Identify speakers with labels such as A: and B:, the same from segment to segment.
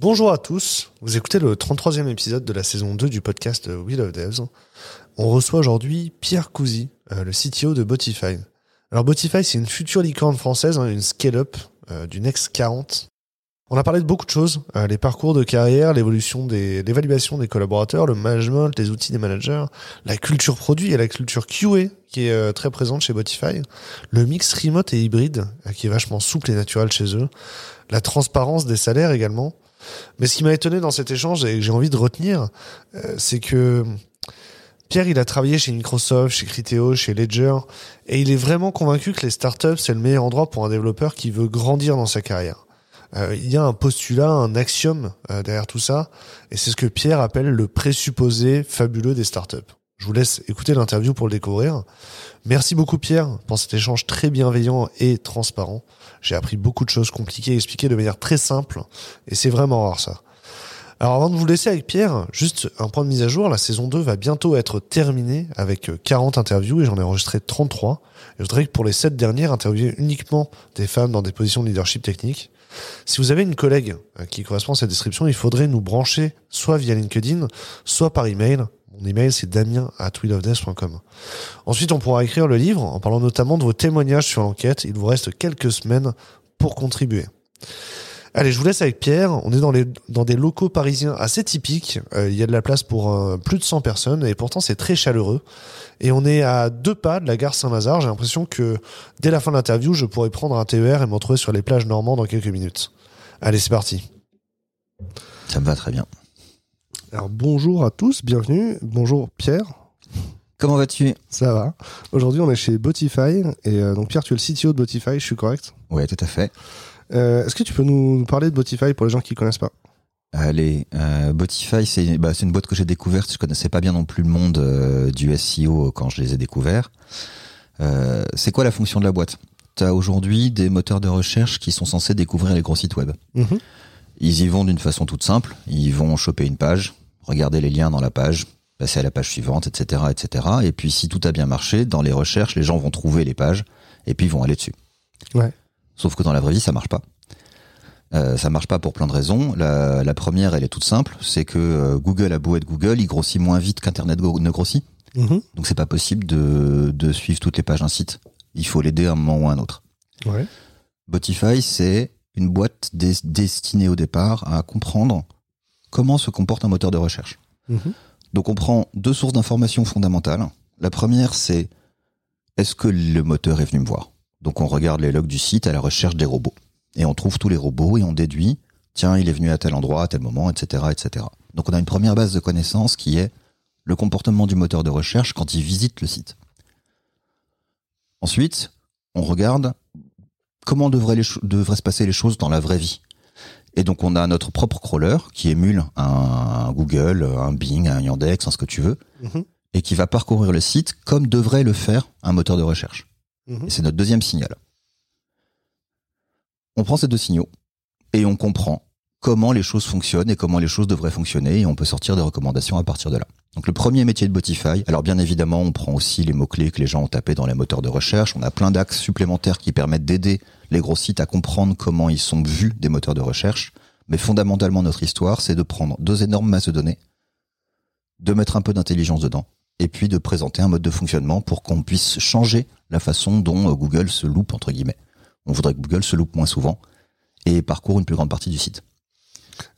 A: Bonjour à tous, vous écoutez le 33e épisode de la saison 2 du podcast Wheel of Devs. On reçoit aujourd'hui Pierre Cousy, euh, le CTO de Botify. Alors Botify, c'est une future licorne française, hein, une scale-up du Next 40. On a parlé de beaucoup de choses, euh, les parcours de carrière, l'évolution des, l'évaluation des collaborateurs, le management, les outils des managers, la culture produit et la culture QA qui est euh, très présente chez Botify, le mix remote et hybride qui est vachement souple et naturel chez eux, la transparence des salaires également. Mais ce qui m'a étonné dans cet échange et que j'ai envie de retenir, euh, c'est que Pierre, il a travaillé chez Microsoft, chez Criteo, chez Ledger, et il est vraiment convaincu que les startups, c'est le meilleur endroit pour un développeur qui veut grandir dans sa carrière. Euh, il y a un postulat, un axiome euh, derrière tout ça, et c'est ce que Pierre appelle le présupposé fabuleux des startups. Je vous laisse écouter l'interview pour le découvrir. Merci beaucoup Pierre pour cet échange très bienveillant et transparent. J'ai appris beaucoup de choses compliquées expliquées de manière très simple, et c'est vraiment rare ça. Alors avant de vous laisser avec Pierre, juste un point de mise à jour, la saison 2 va bientôt être terminée avec 40 interviews et j'en ai enregistré 33. Et je voudrais que pour les 7 dernières, interviewer uniquement des femmes dans des positions de leadership technique. Si vous avez une collègue euh, qui correspond à cette description, il faudrait nous brancher soit via LinkedIn, soit par email. Mon email, c'est damien at Ensuite, on pourra écrire le livre en parlant notamment de vos témoignages sur l'enquête. Il vous reste quelques semaines pour contribuer. Allez, je vous laisse avec Pierre. On est dans, les, dans des locaux parisiens assez typiques. Euh, il y a de la place pour euh, plus de 100 personnes et pourtant c'est très chaleureux. Et on est à deux pas de la gare Saint-Lazare. J'ai l'impression que dès la fin de l'interview, je pourrais prendre un TER et me retrouver sur les plages normandes dans quelques minutes. Allez, c'est parti.
B: Ça me va très bien.
A: Alors bonjour à tous, bienvenue. Bonjour Pierre.
B: Comment vas-tu
A: Ça va. Aujourd'hui, on est chez Botify et euh, donc Pierre, tu es le CTO de Botify, je suis correct
B: Ouais, tout à fait.
A: Euh, Est-ce que tu peux nous parler de Botify pour les gens qui connaissent pas?
B: Allez, euh, Botify, c'est bah, c'est une boîte que j'ai découverte. Je connaissais pas bien non plus le monde du SEO quand je les ai découverts. C'est quoi la fonction de la boîte? Tu as aujourd'hui des moteurs de recherche qui sont censés découvrir les gros sites web.
A: Mhm.
B: Ils y vont d'une façon toute simple. Ils vont choper une page, regarder les liens dans la page, passer à la page suivante, etc., etc. Et puis si tout a bien marché, dans les recherches, les gens vont trouver les pages et puis ils vont aller dessus.
A: Ouais.
B: Sauf que dans la vraie vie, ça marche pas. Euh, ça marche pas pour plein de raisons. La, la première, elle est toute simple, c'est que euh, Google a beau être Google, il grossit moins vite qu'Internet go- ne grossit.
A: Mhm.
B: Donc c'est pas possible de, de suivre toutes les pages d'un site. Il faut l'aider à un moment ou à un autre.
A: Ouais.
B: Botify, c'est une boîte des- destinée au départ à comprendre comment se comporte un moteur de recherche.
A: Mhm.
B: Donc on prend deux sources d'informations fondamentales. La première, c'est est-ce que le moteur est venu me voir? Donc on regarde les logs du site à la recherche des robots. Et on trouve tous les robots et on déduit, tiens, il est venu à tel endroit, à tel moment, etc., etc. Donc on a une première base de connaissances qui est le comportement du moteur de recherche quand il visite le site. Ensuite, on regarde comment devraient, les cho- devraient se passer les choses dans la vraie vie. Et donc on a notre propre crawler qui émule un Google, un Bing, un Yandex, un ce que tu veux,
A: Mhm.
B: et qui va parcourir le site comme devrait le faire un moteur de recherche.
A: Mhm.
B: Et c'est notre deuxième signal. On prend ces deux signaux et on comprend comment les choses fonctionnent et comment les choses devraient fonctionner et on peut sortir des recommandations à partir de là. Donc le premier métier de Botify, alors bien évidemment on prend aussi les mots-clés que les gens ont tapés dans les moteurs de recherche, on a plein d'axes supplémentaires qui permettent d'aider les gros sites à comprendre comment ils sont vus des moteurs de recherche, mais fondamentalement notre histoire c'est de prendre deux énormes masses de données, de mettre un peu d'intelligence dedans et puis de présenter un mode de fonctionnement pour qu'on puisse changer la façon dont euh, Google se loupe entre guillemets. On voudrait que Google se loupe moins souvent et parcourt une plus grande partie du site.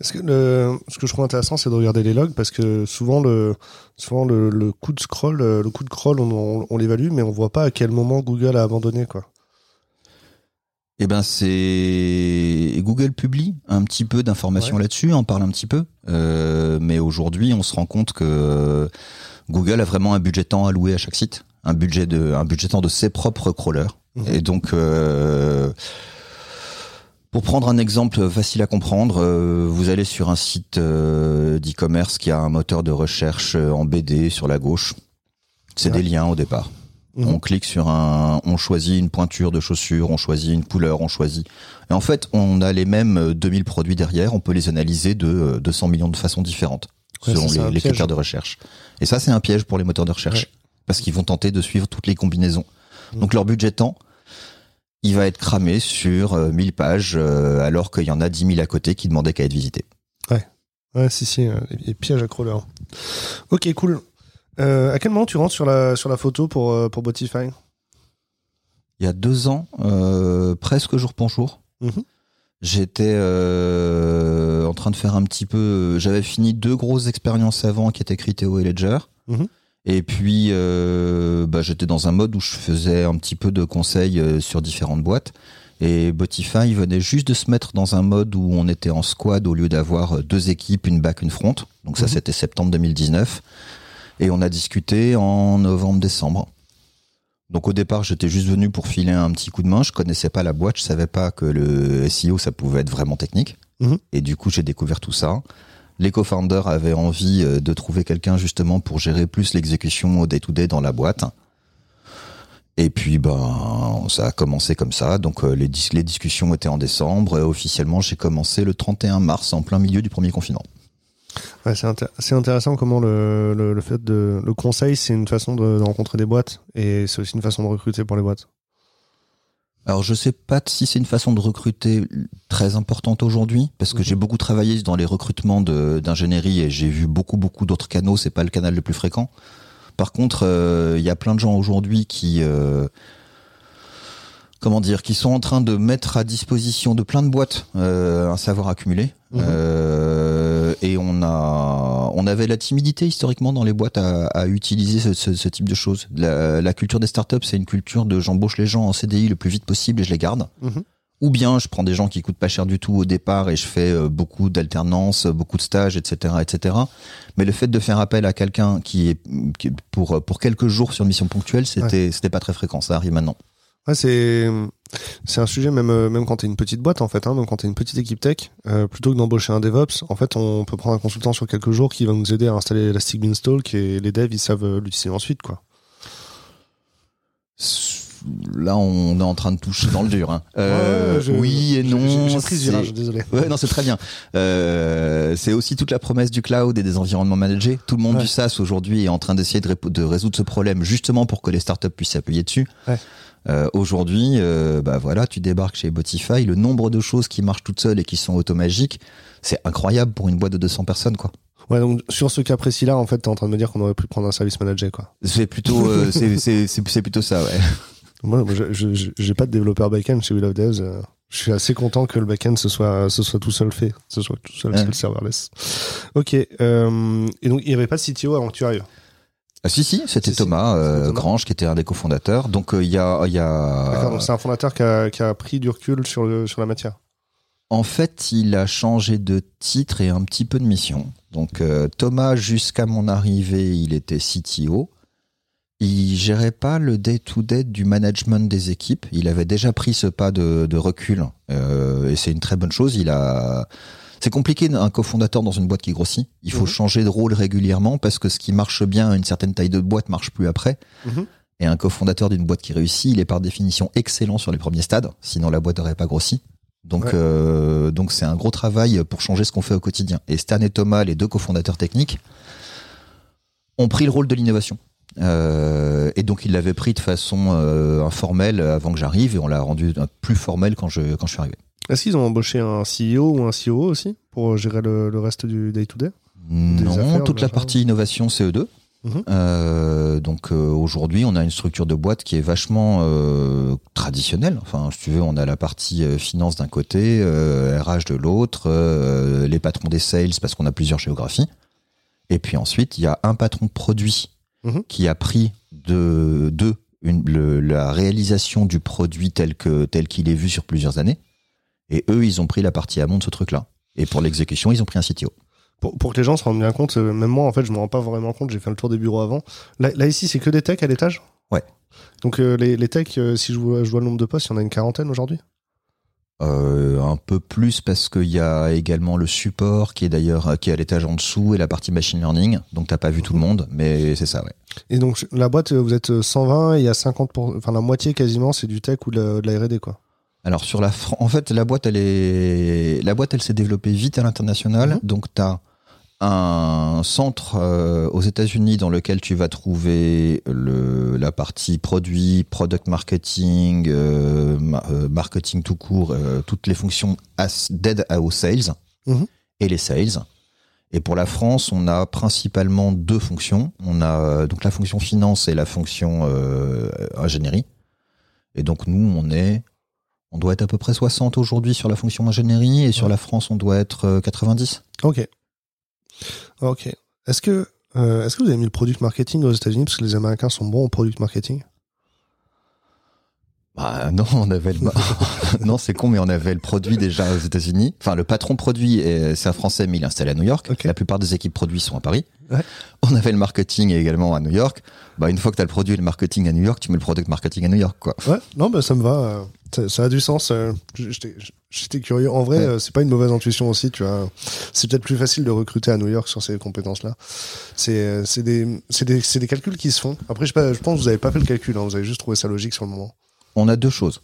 A: Est-ce que le, ce que je trouve intéressant, c'est de regarder les logs parce que souvent le, souvent le, le coup de scroll, euh, le coup de crawl, on, on, on l'évalue, mais on voit pas à quel moment Google a abandonné quoi.
B: Eh ben c'est Google publie un petit peu d'informations
A: Ouais.
B: là-dessus, en parle un petit peu, Euh, mais aujourd'hui on se rend compte que Google a vraiment un budget temps alloué à chaque site, un budget de un budget temps de ses propres crawlers,
A: Mhm.
B: et donc euh, pour prendre un exemple facile à comprendre, euh, vous allez sur un site euh, d'e-commerce qui a un moteur de recherche euh, en BD sur la gauche. C'est
A: Ouais.
B: des liens au départ.
A: Mhm.
B: On clique sur un, on choisit une pointure de chaussure, on choisit une couleur, on choisit. Et en fait, on a les mêmes euh, 2000 produits derrière, on peut les analyser de euh, 200 millions de façons différentes
A: Ouais,
B: selon
A: ça,
B: les, les critères de recherche. Et ça, c'est un piège pour les moteurs de recherche parce qu'ils vont tenter de suivre toutes les combinaisons.
A: Mhm.
B: Donc leur budget temps, il va être cramé sur euh, 1000 pages euh, alors qu'il y en a 10 000 à côté qui demandaient qu'à être visités.
A: Ouais, si, si, euh, les, les pièges à crawler. Ok, cool. Euh, à quel moment tu rentres sur la, sur la photo pour, euh, pour Botify?
B: Il y a deux ans, euh, presque jour pour jour,
A: Mhm.
B: j'étais euh, en train de faire un petit peu. J'avais fini deux grosses expériences avant qui étaient Criteo et Ledger.
A: Mhm.
B: Et puis, euh, bah, j'étais dans un mode où je faisais un petit peu de conseils euh, sur différentes boîtes. Et Botify venait juste de se mettre dans un mode où on était en squad au lieu d'avoir euh, deux équipes, une back, une front. Donc ça,
A: Mhm.
B: c'était septembre 2019. Et on a discuté en novembre-décembre. Donc au départ, j'étais juste venu pour filer un petit coup de main. Je connaissais pas la boîte, je savais pas que le SEO ça pouvait être vraiment technique.
A: Mhm.
B: Et du coup, j'ai découvert tout ça. Les co-founders avaient envie euh, de trouver quelqu'un justement pour gérer plus l'exécution au day-to-day dans la boîte. Et puis, ben, ça a commencé comme ça. Donc, euh, les, dis- les discussions étaient en décembre. Et officiellement, j'ai commencé le 31 mars, en plein milieu du premier confinement.
A: C'est intér- c'est intéressant comment le, le, le fait de. Le conseil, c'est une façon de, de rencontrer des boîtes et c'est aussi une façon de recruter pour les boîtes.
B: Alors, je sais pas si c'est une façon de recruter très importante aujourd'hui, parce que
A: Mhm.
B: j'ai beaucoup travaillé dans les recrutements d'ingénierie et j'ai vu beaucoup, beaucoup d'autres canaux. C'est pas le canal le plus fréquent. Par contre, euh, il y a plein de gens aujourd'hui qui, euh, comment dire, qui sont en train de mettre à disposition de plein de boîtes euh, un savoir accumulé.
A: Mhm.
B: Euh, et on a, on avait la timidité historiquement dans les boîtes à, à utiliser ce, ce- ce type de choses. La, la culture des startups, c'est une culture de j'embauche les gens en CDI le plus vite possible et je les garde.
A: Mhm.
B: Ou bien je prends des gens qui coûtent pas cher du tout au départ et je fais euh, beaucoup d'alternance, beaucoup de stages, etc., etc. Mais le fait de faire appel à quelqu'un qui est qui- pour pour quelques jours sur une mission ponctuelle, c'était c'était pas très fréquent. Ça arrive maintenant.
A: Ouais, c'est c'est un sujet même euh, même quand t'es une petite boîte en fait, hein, même quand t'es une petite équipe tech, euh, plutôt que d'embaucher un DevOps, en fait on peut prendre un consultant sur quelques jours qui va nous aider à installer Elastic Beanstalk et les devs ils savent euh, l'utiliser ensuite quoi.
B: Là, on est en train de toucher dans le dur. Hein. Euh,
A: Ouais, je-
B: oui et non.
A: J'ai pris virage, désolé.
B: Ouais, non, c'est très bien. Euh, c'est aussi toute la promesse du cloud et des environnements managés. Tout le monde
A: Ouais.
B: du SaaS aujourd'hui est en train d'essayer de, résoudre ce problème justement pour que les startups puissent s'appuyer dessus.
A: Ouais.
B: Euh, aujourd'hui, euh, bah voilà, tu débarques chez Botify, le nombre de choses qui marchent toutes seules et qui sont automagiques, c'est incroyable pour une boîte de 200 personnes, quoi.
A: Ouais donc sur ce cas précis là en fait t'es en train de me dire qu'on aurait pu prendre un service manager quoi.
B: C'est plutôt, euh, c'est, c'est, c'est, c'est plutôt ça, ouais.
A: Moi je j'ai pas de développeur backend chez We Love Devs. euh, je suis assez content que le backend ce soit ce soit tout seul fait, ce soit tout seul
B: Ouais.
A: le serverless. Ok. euh, et donc il y avait pas de CTO avant que tu arrives.
B: Ah, si, si, c'était Thomas, euh,
A: c'était Thomas.
B: Grange qui était un des cofondateurs. Donc euh, il y a, il y a.
A: D'accord. Donc c'est un fondateur qui a, qui a pris du recul sur le sur la matière.
B: En fait, il a changé de titre et un petit peu de mission. Donc euh, Thomas, jusqu'à mon arrivée, il était CTO. Il gérait pas le day-to-day du management des équipes. Il avait déjà pris ce pas de, de recul euh, et c'est une très bonne chose. Il a. C'est compliqué un cofondateur dans une boîte qui grossit. Il faut
A: Mhm.
B: changer de rôle régulièrement parce que ce qui marche bien à une certaine taille de boîte marche plus après.
A: Mhm.
B: Et un cofondateur d'une boîte qui réussit, il est par définition excellent sur les premiers stades, sinon la boîte n'aurait pas grossi. Donc,
A: Ouais.
B: euh, donc c'est un gros travail pour changer ce qu'on fait au quotidien. Et Stan et Thomas, les deux cofondateurs techniques, ont pris le rôle de l'innovation. Euh, et donc ils l'avaient pris de façon euh, informelle avant que j'arrive et on l'a rendu plus formel quand je quand je suis arrivé.
A: Est-ce qu'ils ont embauché un CEO ou un COO aussi pour gérer le, le reste du day-to-day
B: Non,
A: affaires,
B: toute la partie innovation CE2.
A: Mhm.
B: Euh, donc euh, aujourd'hui, on a une structure de boîte qui est vachement euh, traditionnelle. Enfin, si tu veux, on a la partie finance d'un côté, RH de l'autre, les patrons des sales parce qu'on a plusieurs géographies. Et puis ensuite, il y a un patron de produit
A: Mhm.
B: qui a pris de, de une, le- la réalisation du produit tel que tel qu'il est vu sur plusieurs années. Et eux, ils ont pris la partie amont de ce truc-là. Et pour l'exécution, ils ont pris un CTO.
A: pour, pour que les gens se rendent bien compte, euh, même moi en fait je me rends pas vraiment compte, j'ai fait le tour des bureaux avant. Là, là, ici c'est que des techs à l'étage?
B: Ouais.
A: Donc euh, les, les techs, euh, si je vois, je vois le nombre de postes, il y en a une quarantaine aujourd'hui?
B: Euh, un peu plus parce qu'il y a également le support qui est d'ailleurs qui est à l'étage en dessous et la partie machine learning. Donc t'as pas vu tout le monde, mais c'est ça, ouais.
A: Et donc la boîte, vous êtes euh, 120 et il y a 50 pour... enfin la moitié quasiment c'est du tech ou de la, de la R&D quoi.
B: Alors sur la, Fran- en fait, la boîte, elle est, la boîte, elle s'est développée vite à l'international.
A: Mhm.
B: Donc t'as un centre euh, aux États-Unis dans lequel tu vas trouver le, la partie produit, product marketing, euh, ma- euh, marketing tout court, toutes les fonctions as- d'aide aux sales
A: Mhm.
B: et les sales. Et pour la France, on a principalement deux fonctions. On a donc la fonction finance et la fonction ingénierie. Et donc nous, on est, on doit être à peu près 60 aujourd'hui sur la fonction ingénierie et sur
A: Ouais.
B: la France, on doit être euh, 90.
A: Ok. Ok. Est-ce que, euh, est-ce que vous avez mis le product marketing aux États-Unis parce que les Américains sont bons au product marketing?
B: Bah non, on avait le non, c'est con, mais on avait le produit déjà aux États-Unis. Enfin, le patron produit, euh, c'est un Français, mais il est installé à New York. La plupart des équipes produits sont à Paris.
A: Ouais.
B: On avait le marketing également à New York. Bah, une fois que tu as le produit et le marketing à New York, tu mets le product marketing à New York, quoi.
A: Ouais. Non, bah ça me va. Ça, ça a du sens. euh, J'étais curieux. En vrai,
B: Ouais.
A: euh, c'est pas une mauvaise intuition aussi. Tu vois, c'est peut-être plus facile de recruter à New York sur ces compétences-là. C'est euh, c'est des calculs qui se font. Après, je, je pense que vous avez pas fait le calcul. Hein, vous avez juste trouvé ça logique sur le moment.
B: On a deux choses.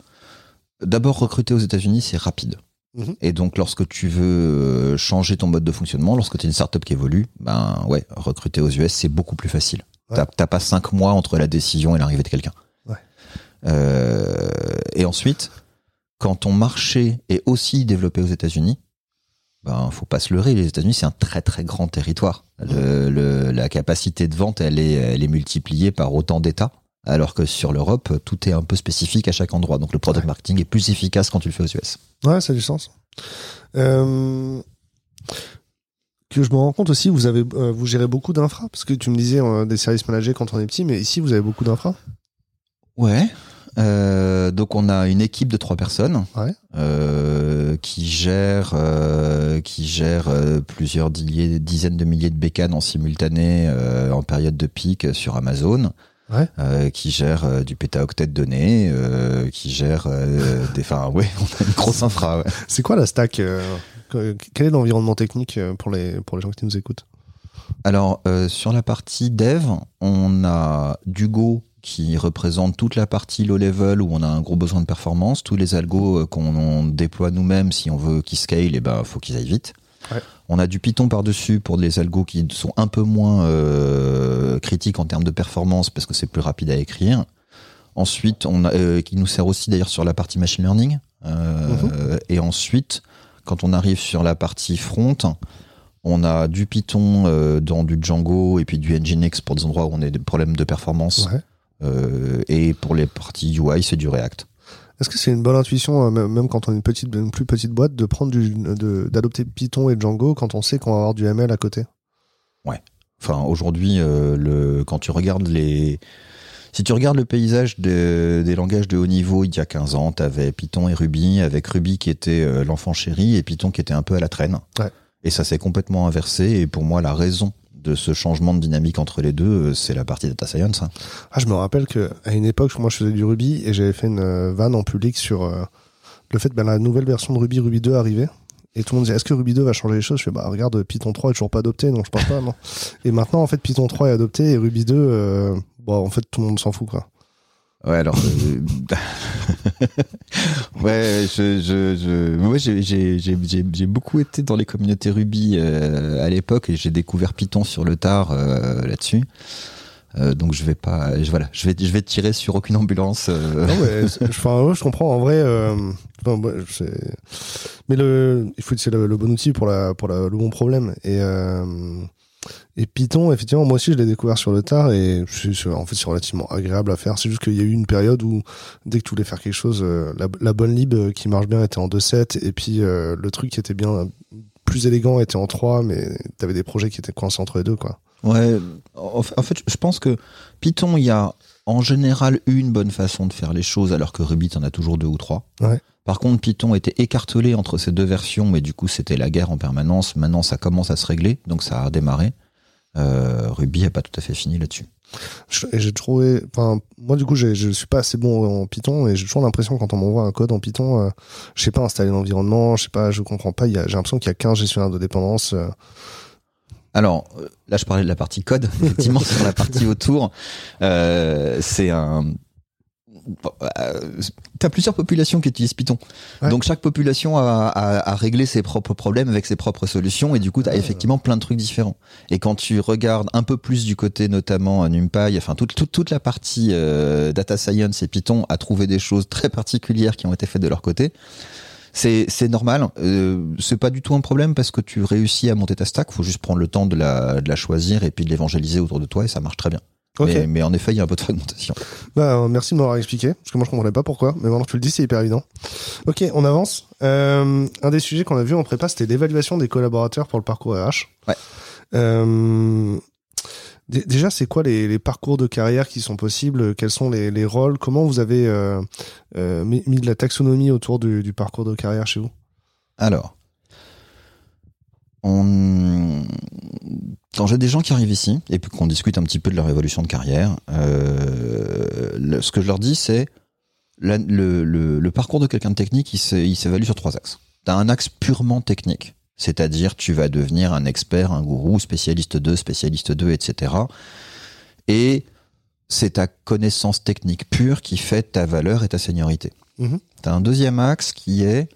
B: D'abord, recruter aux États-Unis, c'est rapide.
A: Mhm.
B: Et donc, lorsque tu veux euh, changer ton mode de fonctionnement, lorsque tu es une startup qui évolue, ben ouais, recruter aux US, c'est beaucoup plus facile.
A: Ouais.
B: T'as- T'as pas cinq mois entre la décision et l'arrivée de quelqu'un.
A: Ouais.
B: Euh, et ensuite, quand ton marché est aussi développé aux États-Unis, ben faut pas se leurrer. Les États-Unis, c'est un très très grand territoire. Le, le- la capacité de vente, elle est, elle est multipliée par autant d'États. Alors que sur l'Europe, tout est un peu spécifique à chaque endroit. Donc le product
A: Ouais.
B: marketing est plus efficace quand tu le fais aux US.
A: Ouais, ça a du sens. Euh, que je me rends compte aussi, vous avez, euh, vous gérez beaucoup d'infra parce que tu me disais euh, des services managés quand on est petit, mais ici vous avez beaucoup d'infra.
B: Ouais. Euh, donc on a une équipe de trois personnes
A: Ouais.
B: euh, qui gère euh, qui gère plusieurs dizaines de milliers de bécanes en simultané en période de pic sur Amazon.
A: Ouais.
B: Euh, qui gère euh, du pétaoctet de données, euh, qui gère des. Enfin, ouais, on a une grosse infra. Ouais.
A: C'est quoi la stack que- Quel est l'environnement technique pour les pour les gens qui nous écoutent?
B: Alors, sur la partie dev, on a du Go qui représente toute la partie low level où on a un gros besoin de performance. Tous les algos qu'on on déploie nous-mêmes, si on veut qu'ils scale, eh ben, faut qu'ils aillent vite.
A: Ouais.
B: On a du Python par-dessus pour les algos qui sont un peu moins euh, critiques en termes de performance parce que c'est plus rapide à écrire. Ensuite, on a, euh, qui nous sert aussi d'ailleurs sur la partie machine learning. Euh, Et ensuite, quand on arrive sur la partie front, on a du Python dans du Django et puis du Nginx pour des endroits où on a des problèmes de performance.
A: Ouais.
B: Et pour les parties UI, c'est du React.
A: Est-ce que c'est une bonne intuition, euh, même quand on est une petite, une plus petite boîte, de prendre du, de- d'adopter Python et Django quand on sait qu'on va avoir du ML à côté?
B: Enfin, aujourd'hui, euh, le, quand tu regardes les. Si tu regardes le paysage de- des langages de haut niveau il y a 15 ans, tu avais Python et Ruby, avec Ruby qui était euh, l'enfant chéri et Python qui était un peu à la traîne.
A: Ouais.
B: Et ça s'est complètement inversé. Et pour moi, la raison de ce changement de dynamique entre les deux, euh, c'est la partie data science. hein.
A: Ah, je me rappelle que à une époque, moi, je faisais du Ruby et j'avais fait une euh, vanne en public sur euh, le fait que ben, la nouvelle version de Ruby, Ruby 2, arrivait. Et tout le monde disait, est-ce que Ruby 2 va changer les choses? Je fais, bah regarde, Python 3 est toujours pas adopté, donc je pense pas, non. Et maintenant, en fait, Python 3 est adopté et Ruby 2, euh, en fait, tout le monde s'en fout, quoi.
B: Ouais, alors. euh, ouais, je, je, je, moi, j'ai, j'ai, j'ai, j'ai- beaucoup été dans les communautés Ruby euh, à l'époque et j'ai découvert Python sur le tard euh, là-dessus. Euh, donc je vais pas, je, voilà, je vais, je vais tirer sur aucune ambulance. euh.
A: Non, mais ouais, je comprends. En vrai, euh, enfin, c'est- mais le, il faut c'est le, le bon outil pour la, pour la- le bon problème. Et et Python, effectivement, moi aussi, je l'ai découvert sur le tard et en fait, c'est relativement agréable à faire. C'est juste qu'il y a eu une période où dès que tu voulais faire quelque chose, euh, la, bonne lib euh, qui marche bien était en 2.7 et puis euh, le truc qui était bien plus élégant était en 3, mais t'avais des projets qui étaient coincés entre les deux, quoi.
B: Ouais, en fait, je pense que Python, il y a en général une bonne façon de faire les choses, alors que Ruby, t'en as toujours deux ou trois.
A: Ouais.
B: Par contre, Python était écartelé entre ces deux versions, mais du coup, c'était la guerre en permanence. Maintenant, ça commence à se régler, donc ça a redémarré. Euh, Ruby a pas tout à fait fini là-dessus.
A: J'ai trouvé, enfin, moi du coup, je suis pas assez bon en Python et j'ai toujours l'impression quand on m'envoie un code en Python, euh, je sais pas installer l'environnement, je sais pas, je comprends pas. a- J'ai l'impression qu'il y a 15 gestionnaires de dépendance. euh.
B: Alors, euh, là, je parlais de la partie code. Effectivement, sur la partie autour, euh, c'est un. Euh, T'as plusieurs populations qui utilisent Python.
A: Ouais.
B: Donc chaque population a, a, a réglé ses propres problèmes avec ses propres solutions et du coup tu as
A: Ah.
B: effectivement plein de trucs différents. Et quand tu regardes un peu plus du côté notamment euh, NumPy, enfin toute, toute, toute la partie euh, data science et Python a trouvé des choses très particulières qui ont été faites de leur côté. C'est normal. Euh, c'est pas du tout un problème parce que tu réussis à monter ta stack. Faut juste prendre le temps de la de la choisir et puis de l'évangéliser autour de toi et ça marche très bien.
A: Ok.
B: Mais, mais en effet, il y a un peu de fragmentation.
A: Bah, euh, merci de m'avoir expliqué, parce que moi je comprenais pas pourquoi, mais maintenant que tu le dis, c'est hyper évident. Ok, on avance. Euh, un des sujets qu'on a vu en prépa, c'était l'évaluation des collaborateurs pour le parcours RH.
B: Ouais.
A: Euh, déjà, c'est quoi les, parcours de carrière qui sont possibles? Quels sont les, les rôles? Comment vous avez euh, euh, mis, de la taxonomie autour du, parcours de carrière chez vous?
B: Alors, quand j'ai des gens qui arrivent ici et qu'on discute un petit peu de leur évolution de carrière, euh, ce que je leur dis, c'est le, le- parcours de quelqu'un de technique, il s'é- il s'évalue sur trois axes. Tu un axe purement technique, c'est-à-dire tu vas devenir un expert, un gourou, spécialiste 2, spécialiste 2, etc. Et c'est ta connaissance technique pure qui fait ta valeur et ta seniorité.
A: Mhm.
B: Tu as un deuxième axe qui est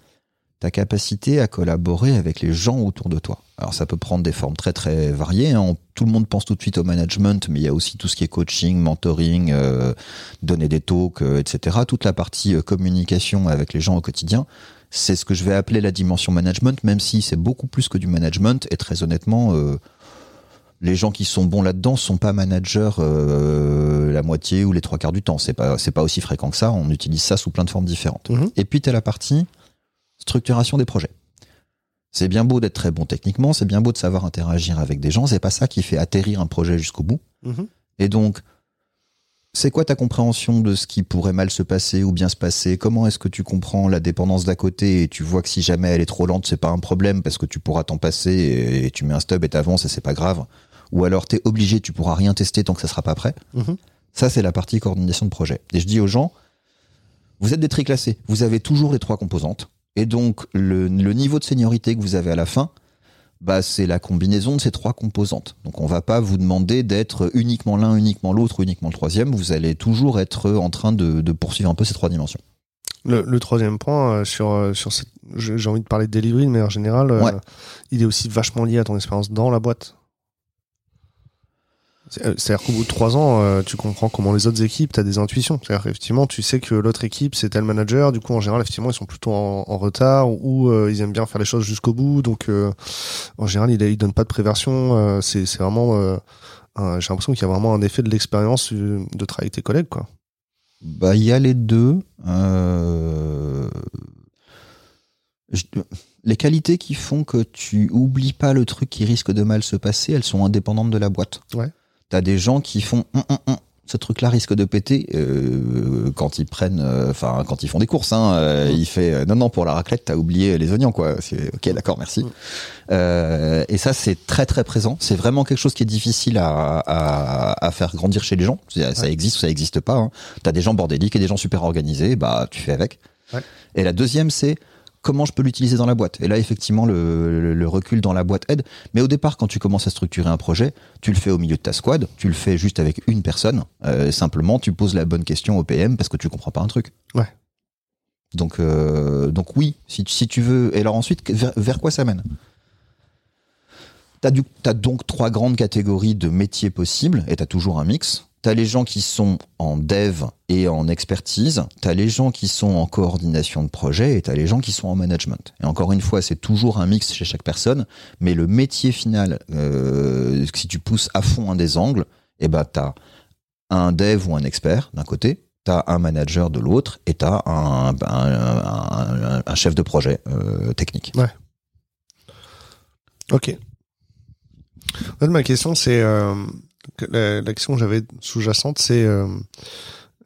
B: ta capacité à collaborer avec les gens autour de toi. Alors ça peut prendre des formes très très variées. hein. Tout le monde pense tout de suite au management, mais il y a aussi tout ce qui est coaching, mentoring, euh, donner des talks, euh, etc. Toute la partie euh, communication avec les gens au quotidien, c'est ce que je vais appeler la dimension management, même si c'est beaucoup plus que du management. Et très honnêtement, euh, les gens qui sont bons là-dedans sont pas managers euh, la moitié ou les trois quarts du temps. C'est pas c'est pas aussi fréquent que ça. On utilise ça sous plein de formes différentes.
A: Mhm.
B: Et puis tu as la partie structuration des projets. C'est bien beau d'être très bon techniquement, c'est bien beau de savoir interagir avec des gens, c'est pas ça qui fait atterrir un projet jusqu'au bout.
A: Mhm.
B: Et donc, c'est quoi ta compréhension de ce qui pourrait mal se passer ou bien se passer? Comment est-ce que tu comprends la dépendance d'à côté et tu vois que si jamais elle est trop lente, c'est pas un problème parce que tu pourras t'en passer et, et tu mets un stub et t'avances et c'est pas grave. Ou alors t'es obligé, tu pourras rien tester tant que ça sera pas prêt.
A: Mhm.
B: Ça, c'est la partie coordination de projet. Et je dis aux gens, vous êtes des triclassés, vous avez toujours les trois composantes. Et donc, le, le niveau de seniorité que vous avez à la fin, bah, c'est la combinaison de ces trois composantes. Donc, on va pas vous demander d'être uniquement l'un, uniquement l'autre, uniquement le troisième. Vous allez toujours être en train de, de poursuivre un peu ces trois dimensions.
A: Le, le troisième point euh, sur euh, sur j'ai envie de parler de delivery, mais en général, euh,
B: Ouais.
A: il est aussi vachement lié à ton expérience dans la boîte. Euh, C'est-à-dire qu'au bout de trois ans, euh, tu comprends comment les autres équipes, tu as des intuitions. C'est-à-dire effectivement, tu sais que l'autre équipe, c'est tel manager. Du coup, en général, effectivement, ils sont plutôt en, en retard ou euh, ils aiment bien faire les choses jusqu'au bout. Donc, euh, en général, ils, ils donnent pas de préversion. C'est vraiment, un- j'ai l'impression qu'il y a vraiment un effet de l'expérience de travailler avec tes collègues, quoi.
B: Bah, il y a les deux. Je- Les qualités qui font que tu oublies pas le truc qui risque de mal se passer, elles sont indépendantes de la boîte.
A: Ouais.
B: T'as des gens qui font Hum, hum, hum, ce truc-là risque de péter euh, quand ils prennent, euh, enfin quand ils font des courses. Hein, euh. Il fait euh, non non pour la raclette t'as oublié les oignons quoi. C'est ok d'accord merci. Euh, et ça c'est très très présent. C'est vraiment quelque chose qui est difficile à, à, à faire grandir chez les gens. Ça, ça
A: Ouais.
B: existe ou ça existe pas. Hein. T'as des gens bordéliques et des gens super organisés, bah tu fais avec.
A: Ouais.
B: Et la deuxième c'est comment je peux l'utiliser dans la boîte. Et là, effectivement, le, le- le recul dans la boîte aide. Mais au départ, quand tu commences à structurer un projet, tu le fais au milieu de ta squad, tu le fais juste avec une personne. Euh, simplement, tu poses la bonne question au PM parce que tu comprends pas un truc.
A: Ouais.
B: Donc, euh, donc oui, si, tu- si tu veux. Et alors ensuite, vers, vers quoi ça mène? T'as donc trois grandes catégories de métiers possibles et t'as toujours un mix. T'as les gens qui sont en dev et en expertise, t'as les gens qui sont en coordination de projet et t'as les gens qui sont en management. Et encore une fois, c'est toujours un mix chez chaque personne, mais le métier final, euh, si tu pousses à fond un des angles, eh ben t'as un dev ou un expert d'un côté, t'as un manager de l'autre et t'as un, chef de projet euh, technique.
A: Ok. En fait, ma question, c'est euh, la, la question que j'avais sous-jacente, c'est euh,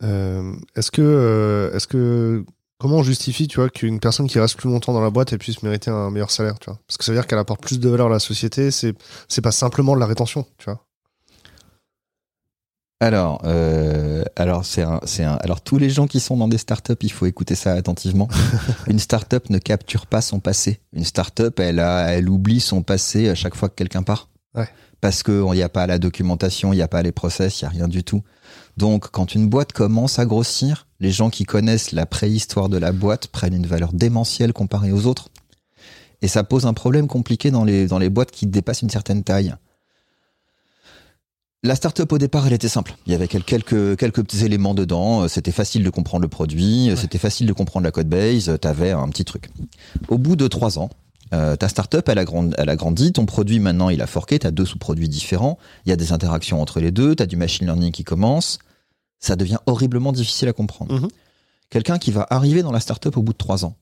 A: euh, est-ce que euh, est-ce que comment on justifie, tu vois, qu'une personne qui reste plus longtemps dans la boîte elle puisse mériter un meilleur salaire, tu vois? Parce que ça veut dire qu'elle apporte plus de valeur à la société. C'est c'est pas simplement de la rétention, tu vois?
B: Alors, euh, alors c'est un, c'est un, alors tous les gens qui sont dans des startups, il faut écouter ça attentivement. Une startup ne capture pas son passé. Une startup, elle a, elle oublie son passé à chaque fois que quelqu'un part.
A: Ouais.
B: Parce que il n'y a pas la documentation, il n'y a pas les process, il n'y a rien du tout. Donc, quand une boîte commence à grossir, les gens qui connaissent la préhistoire de la boîte prennent une valeur démentielle comparée aux autres. Et ça pose un problème compliqué dans les, dans les boîtes qui dépassent une certaine taille La startup au départ, elle était simple. Il y avait quelques quelques petits éléments dedans. C'était facile de comprendre le produit. C'était facile de comprendre la code base. T'avais un petit truc. Au bout de trois ans, euh, ta startup, elle a, grandi, elle a grandi. Ton produit maintenant, il a forqué. T'as deux sous-produits différents. Il y a des interactions entre les deux. T'as du machine learning qui commence. Ça devient horriblement difficile à comprendre.
A: Mhm.
B: Quelqu'un qui va arriver dans la startup au bout de trois ans.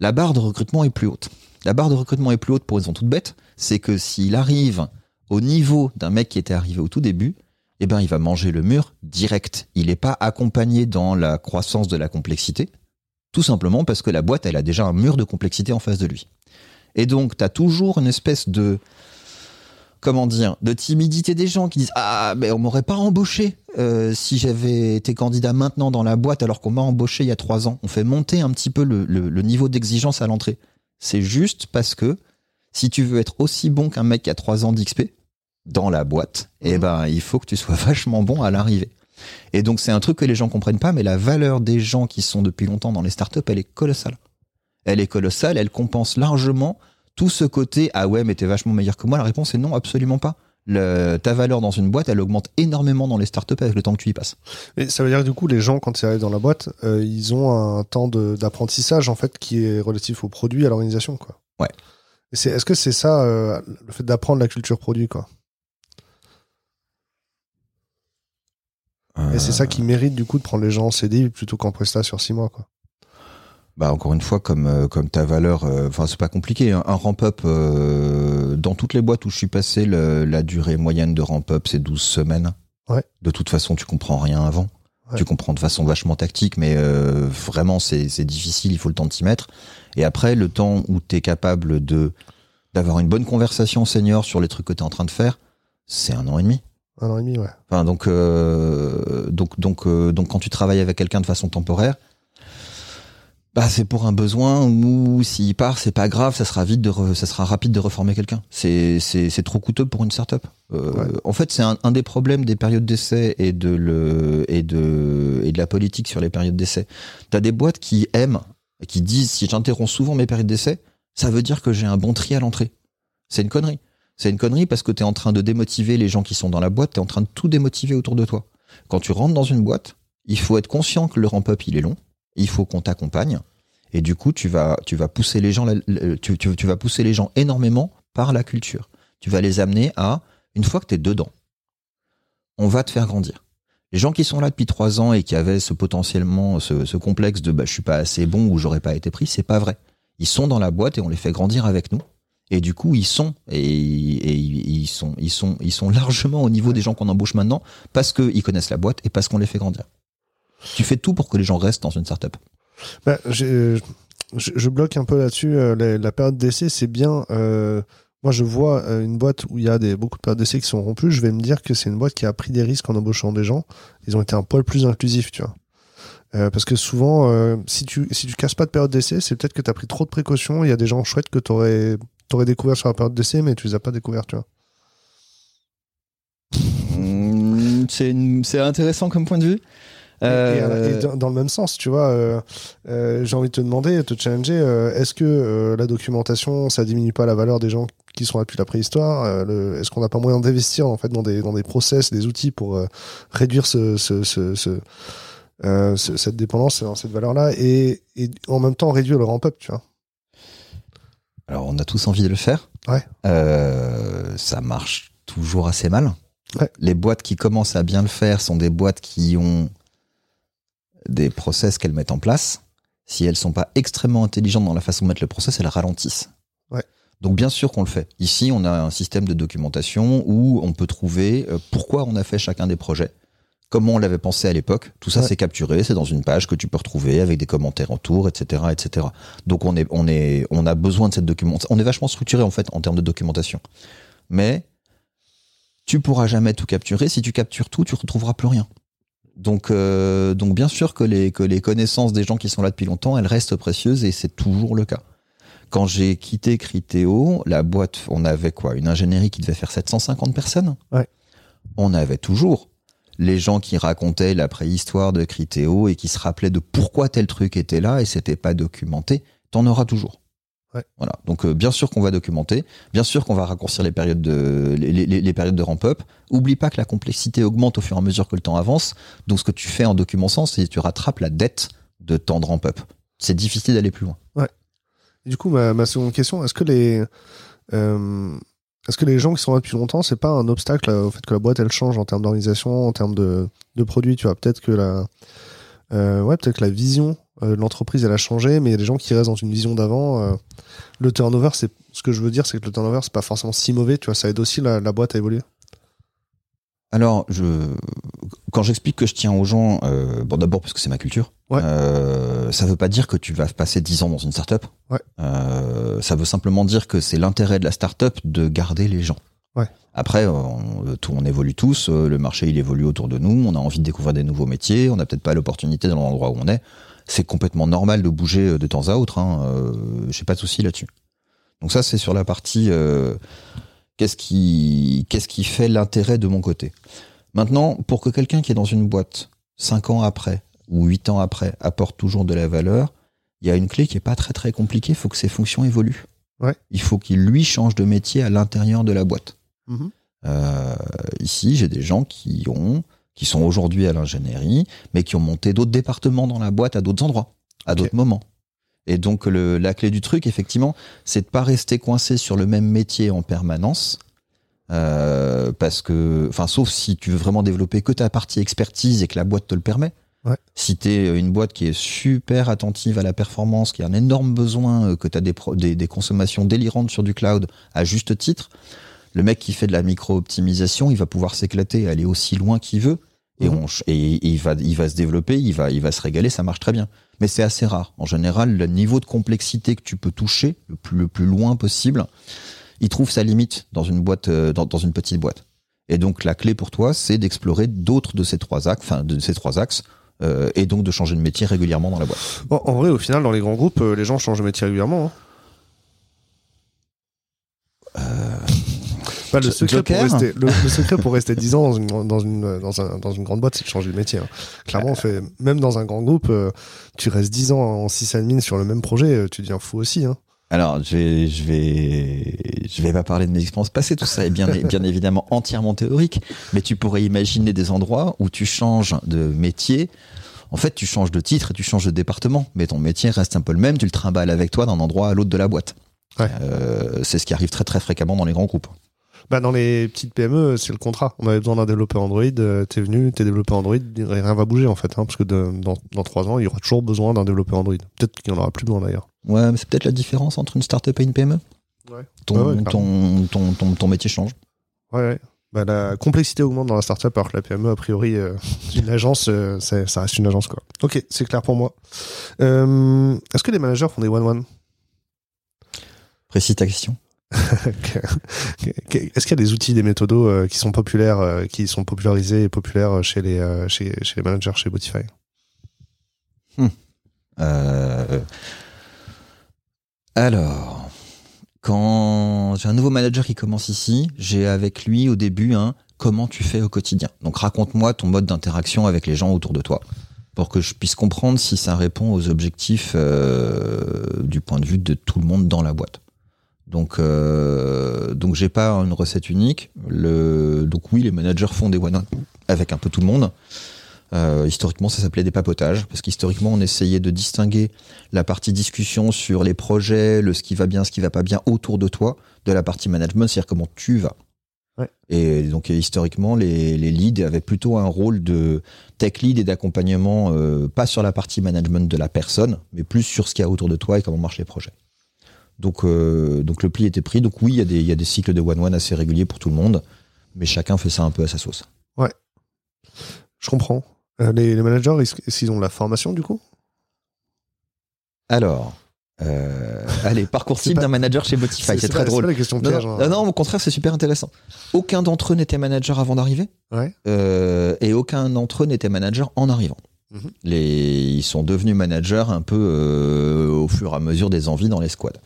B: La barre de recrutement est plus haute. La barre de recrutement est plus haute pour une raison toute bête. C'est que s'il arrive au niveau d'un mec qui était arrivé au tout début, eh ben, il va manger le mur direct. Il n'est pas accompagné dans la croissance de la complexité, tout simplement parce que la boîte, elle a déjà un mur de complexité en face de lui. Et donc, tu as toujours une espèce de, comment dire, de timidité des gens qui disent ah mais on m'aurait pas embauché euh, si j'avais été candidat maintenant dans la boîte alors qu'on m'a embauché il y a trois ans. On fait monter un petit peu le, le- le niveau d'exigence à l'entrée. C'est juste parce que si tu veux être aussi bon qu'un mec qui a trois ans d'XP dans la boîte, eh ben il faut que tu sois vachement bon à l'arrivée. Et donc c'est un truc que les gens comprennent pas, mais la valeur des gens qui sont depuis longtemps dans les startups, elle est colossale. Elle est colossale, elle compense largement tout ce côté ah ouais mais t'es vachement meilleur que moi. La réponse est non, absolument pas. Le- ta valeur dans une boîte, elle augmente énormément dans les startups avec le temps que tu y passes.
A: Et ça veut dire que du coup, les gens, quand ils arrivent dans la boîte, euh, ils ont un temps d'apprentissage en fait qui est relatif au produit, à l'organisation, quoi.
B: Ouais.
A: Est-ce que c'est ça, euh, le fait d'apprendre la culture produit, quoi? Et c'est ça qui mérite du coup de prendre les gens en CDI plutôt qu'en prestat sur six mois, quoi.
B: Bah encore une fois, comme euh, comme ta valeur, euh, enfin c'est pas compliqué. hein. Un ramp-up euh, dans toutes les boîtes où je suis passé, le- la durée moyenne de ramp-up c'est 12 semaines.
A: Ouais.
B: De toute façon, tu comprends rien avant.
A: Ouais.
B: Tu comprends de façon vachement tactique, mais euh, vraiment c'est c'est difficile. Il faut le temps de t'y mettre. Et après, le temps où tu es capable de d'avoir une bonne conversation senior sur les trucs que tu es en train de faire, c'est un an et demi.
A: Un an et demi, ouais.
B: Enfin, donc, euh, donc, donc, euh, donc, quand tu travailles avec quelqu'un de façon temporaire, bah, c'est pour un besoin où s'il part, c'est pas grave, ça sera vite de, re- ça sera rapide de reformer quelqu'un. C'est, c'est, c'est trop coûteux pour une startup. Euh,
A: Ouais.
B: En fait, c'est un, un des problèmes des périodes d'essai et de le, et de, et de la politique sur les périodes d'essai. T'as des boîtes qui aiment, qui disent si j'interromps souvent mes périodes d'essai, ça veut dire que j'ai un bon tri à l'entrée. C'est une connerie. C'est une connerie parce que tu es en train de démotiver les gens qui sont dans la boîte, tu es en train de tout démotiver autour de toi. Quand tu rentres dans une boîte, il faut être conscient que le ramp-up, il est long, il faut qu'on t'accompagne, et du coup, tu vas, tu vas pousser les gens, tu, tu- tu vas pousser les gens énormément par la culture. Tu vas les amener à, une fois que tu es dedans, on va te faire grandir. Les gens qui sont là depuis trois ans et qui avaient ce potentiellement, ce, ce complexe de bah, je suis pas assez bon ou j'aurais pas été pris, c'est pas vrai. Ils sont dans la boîte et on les fait grandir avec nous. Et du coup, ils sont et, et ils sont ils sont ils sont largement au niveau des gens qu'on embauche maintenant parce qu'ils connaissent la boîte et parce qu'on les fait grandir. Tu fais tout pour que les gens restent dans une startup.
A: Bah, j'ai- je, je bloque un peu là-dessus. euh, la, la période d'essai, c'est bien. euh, moi, je vois euh, une boîte où il y a des, beaucoup de périodes d'essai qui sont rompues. Je vais me dire que c'est une boîte qui a pris des risques en embauchant des gens. Ils ont été un poil plus inclusifs, tu vois. Euh, parce que souvent, euh, si tu si tu casses pas de période d'essai, c'est peut-être que tu as pris trop de précautions. Il y a des gens chouettes que tu aurais, découvert sur la période d'essai, mais tu les as pas découverts, tu vois.
B: Une- c'est intéressant comme point de vue.
A: Et- Et,
B: Euh,
A: et dans, le même sens, tu vois, euh, euh, j'ai envie de te demander, de te challenger, euh, est-ce que euh, la documentation, ça diminue pas la valeur des gens qui sont là depuis la préhistoire Euh, le- Est-ce qu'on n'a pas moyen d'investir en fait dans des dans des process, des outils pour euh, réduire ce, ce, ce, ce- euh, ce- cette dépendance, euh, cette valeur-là, et, et en même temps réduire le ramp-up, tu vois?
B: Alors, on a tous envie de le faire.
A: Ouais.
B: Euh, ça marche toujours assez mal.
A: Ouais.
B: Les boîtes qui commencent à bien le faire sont des boîtes qui ont des process qu'elles mettent en place. Si elles sont pas extrêmement intelligentes dans la façon de mettre le process, elles ralentissent.
A: Ouais.
B: Donc bien sûr qu'on le fait. Ici, on a un système de documentation où on peut trouver euh, pourquoi on a fait chacun des projets, comment on l'avait pensé à l'époque. Tout ça,
A: Ouais.
B: c'est capturé, c'est dans une page que tu peux retrouver avec des commentaires autour, etc., etc. Donc on est, on est, on a besoin de cette documentation. On est vachement structuré en fait en termes de documentation. Mais tu pourras jamais tout capturer. Si tu captures tout, tu retrouveras plus rien. Donc, euh, donc bien sûr que les, que les connaissances des gens qui sont là depuis longtemps, elles restent précieuses et c'est toujours le cas. Quand j'ai quitté Criteo, la boîte, on avait quoi? Une ingénierie qui devait faire 750 personnes?
A: Ouais.
B: On avait toujours les gens qui racontaient la préhistoire de Criteo et qui se rappelaient de pourquoi tel truc était là et c'était pas documenté. T'en auras toujours.
A: Ouais.
B: Voilà. Donc euh, bien sûr qu'on va documenter, bien sûr qu'on va raccourcir les périodes de les, les- les périodes de ramp-up. Oublie pas que la complexité augmente au fur et à mesure que le temps avance. Donc ce que tu fais en documentant, c'est que tu rattrapes la dette de temps de ramp-up. C'est difficile d'aller plus loin.
A: Du coup, ma, ma seconde question, est-ce que les euh, est-ce que les gens qui sont là depuis longtemps, c'est pas un obstacle au fait que la boîte elle change en termes d'organisation, en termes de, de produits, tu vois, peut-être que la euh, ouais, peut-être que la vision euh, l'entreprise elle a changé, mais il y a des gens qui restent dans une vision d'avant. euh, le turnover, c'est ce que je veux dire, c'est que le turnover c'est pas forcément si mauvais, tu vois, ça aide aussi la, la boîte à évoluer.
B: Alors, je, quand j'explique que je tiens aux gens, euh, bon d'abord parce que c'est ma culture,
A: Ouais.
B: euh, ça veut pas dire que tu vas passer 10 ans dans une startup.
A: Ouais.
B: Euh, ça veut simplement dire que c'est l'intérêt de la startup de garder les gens.
A: Ouais.
B: Après, on, tout, on évolue tous, le marché il évolue autour de nous, on a envie de découvrir des nouveaux métiers, on n'a peut-être pas l'opportunité dans l'endroit où on est. C'est complètement normal de bouger euh, de temps à autre. Hein, euh, J'ai pas de souci là-dessus. Donc ça, c'est sur la partie euh, qu'est-ce qui, qu'est-ce qui fait l'intérêt de mon côté. Maintenant, pour que quelqu'un qui est dans une boîte cinq ans après ou huit ans après apporte toujours de la valeur, il y a une clé qui est pas très très compliquée. Il faut que ses fonctions évoluent.
A: Ouais.
B: Il faut qu'il lui change de métier à l'intérieur de la boîte.
A: Mhm.
B: Euh, ici, j'ai des gens qui ont, qui sont aujourd'hui à l'ingénierie, mais qui ont monté d'autres départements dans la boîte à d'autres endroits, à d'autres moments. Et donc, le, la clé du truc, effectivement, c'est de pas rester coincé sur le même métier en permanence. Euh, parce que, enfin, sauf si tu veux vraiment développer que ta partie expertise et que la boîte te le permet.
A: Ouais.
B: Si tu es une boîte qui est super attentive à la performance, qui a un énorme besoin, euh, que tu as des, des consommations délirantes sur du cloud à juste titre, le mec qui fait de la micro-optimisation, il va pouvoir s'éclater, aller aussi loin qu'il veut, et,
A: Mhm.
B: on, et, il, va, il va se développer, il va, il va se régaler, ça marche très bien. Mais c'est assez rare. En général, le niveau de complexité que tu peux toucher, le plus, le plus loin possible, il trouve sa limite dans une boîte, euh, dans, dans une petite boîte. Et donc la clé pour toi, c'est d'explorer d'autres de ces trois axes, enfin de ces trois axes, euh, et donc de changer de métier régulièrement dans la boîte.
A: Bon, en vrai, au final, dans les grands groupes, euh, les gens changent de métier régulièrement. hein. Bah, le, secret pour
B: Euh,
A: rester, le, le secret pour rester 10 ans dans une, dans une, dans un, dans une grande boîte, c'est de changer de métier. hein. Clairement, on fait, même dans un grand groupe, euh, tu restes 10 ans en sysadmin sur le même projet, euh, tu deviens fou aussi. Hein.
B: Alors, je vais, je vais, je vais pas parler de mes expériences passées. Tout ça est bien, bien évidemment entièrement théorique. Mais tu pourrais imaginer des endroits où tu changes de métier. En fait, tu changes de titre et tu changes de département. Mais ton métier reste un peu le même. Tu le trimbales avec toi d'un endroit à l'autre de la boîte.
A: Ouais.
B: Euh, c'est ce qui arrive très très fréquemment dans les grands groupes.
A: Bah, dans les petites PME, c'est le contrat. On avait besoin d'un développeur Android, euh, t'es venu, t'es développeur Android, rien va bouger en fait, hein, parce que de- dans, dans 3 ans, il y aura toujours besoin d'un développeur Android. Peut-être qu'il n'y en aura plus besoin d'ailleurs.
B: Ouais, mais c'est peut-être la différence entre une startup et une PME.
A: Ouais.
B: Ton,
A: ouais,
B: ton, ton, ton, ton métier change.
A: Ouais, ouais. Bah, la complexité augmente dans la startup alors que la PME, a priori, euh, une agence, euh, c'est- ça reste une agence quoi. Ok, c'est clair pour moi. Euh, Est-ce que les managers font des one-one?
B: Précise ta question.
A: Est-ce qu'il y a des outils, des méthodos euh, qui sont populaires, euh, qui sont popularisés et populaires chez les, euh, chez, chez les managers chez Botify?
B: Euh, alors, quand j'ai un nouveau manager qui commence ici, j'ai avec lui au début un comment tu fais au quotidien? Donc raconte-moi ton mode d'interaction avec les gens autour de toi pour que je puisse comprendre si ça répond aux objectifs euh, du point de vue de tout le monde dans la boîte. Donc, euh, donc j'ai pas une recette unique. Le, donc oui, les managers font des one avec un peu tout le monde. Euh, historiquement, ça s'appelait des papotages, parce qu'historiquement, on essayait de distinguer la partie discussion sur les projets, le ce qui va bien, ce qui va pas bien autour de toi, de la partie management, c'est-à-dire comment tu vas.
A: Ouais.
B: Et donc, historiquement, les, les leads avaient plutôt un rôle de tech lead et d'accompagnement, euh, pas sur la partie management de la personne, mais plus sur ce qu'il y a autour de toi et comment marchent les projets. Donc, euh, donc le pli était pris. Donc oui, il y, a des, il y a des cycles de one-one assez réguliers pour tout le monde, mais chacun fait ça un peu à sa sauce.
A: Je comprends. Euh, les, les managers, est-ce qu'ils ont la formation du coup?
B: Alors, euh, allez, parcours type
A: pas-
B: d'un manager chez Botify, c'est
A: pas-
B: très drôle.
A: pas la question
B: Non, non,
A: hein.
B: non, au contraire, c'est super intéressant. Aucun d'entre eux n'était manager avant d'arriver,
A: Ouais.
B: et aucun d'entre eux n'était manager en arrivant.
A: Mhm.
B: Les, ils sont devenus managers un peu euh, au fur et à mesure des envies dans les squads.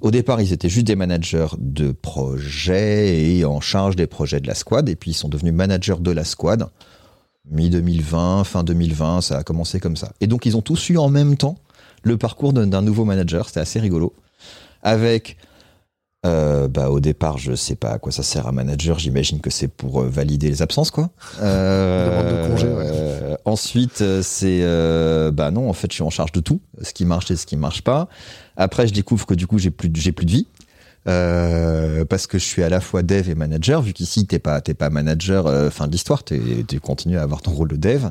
B: Au départ, ils étaient juste des managers de projets et en charge des projets de la squad, et puis ils sont devenus managers de la squad. Mi-2020, fin 2020, ça a commencé comme ça. Et donc, ils ont tous eu en même temps le parcours d'un nouveau manager, c'était assez rigolo. avec euh, bah, au départ, je sais pas à quoi ça sert un manager. J'imagine que c'est pour euh, valider les absences, quoi.
A: Euh, Demande de congé, ouais.
B: euh, ensuite, euh, c'est euh, bah non, en fait, je suis en charge de tout, ce qui marche et ce qui marche pas. Après, je découvre que du coup, j'ai plus, de- j'ai plus de vie. Euh, parce que je suis à la fois dev et manager, vu qu'ici t'es pas t'es pas manager euh, fin de l'histoire, t'es- tu continues à avoir ton rôle de dev.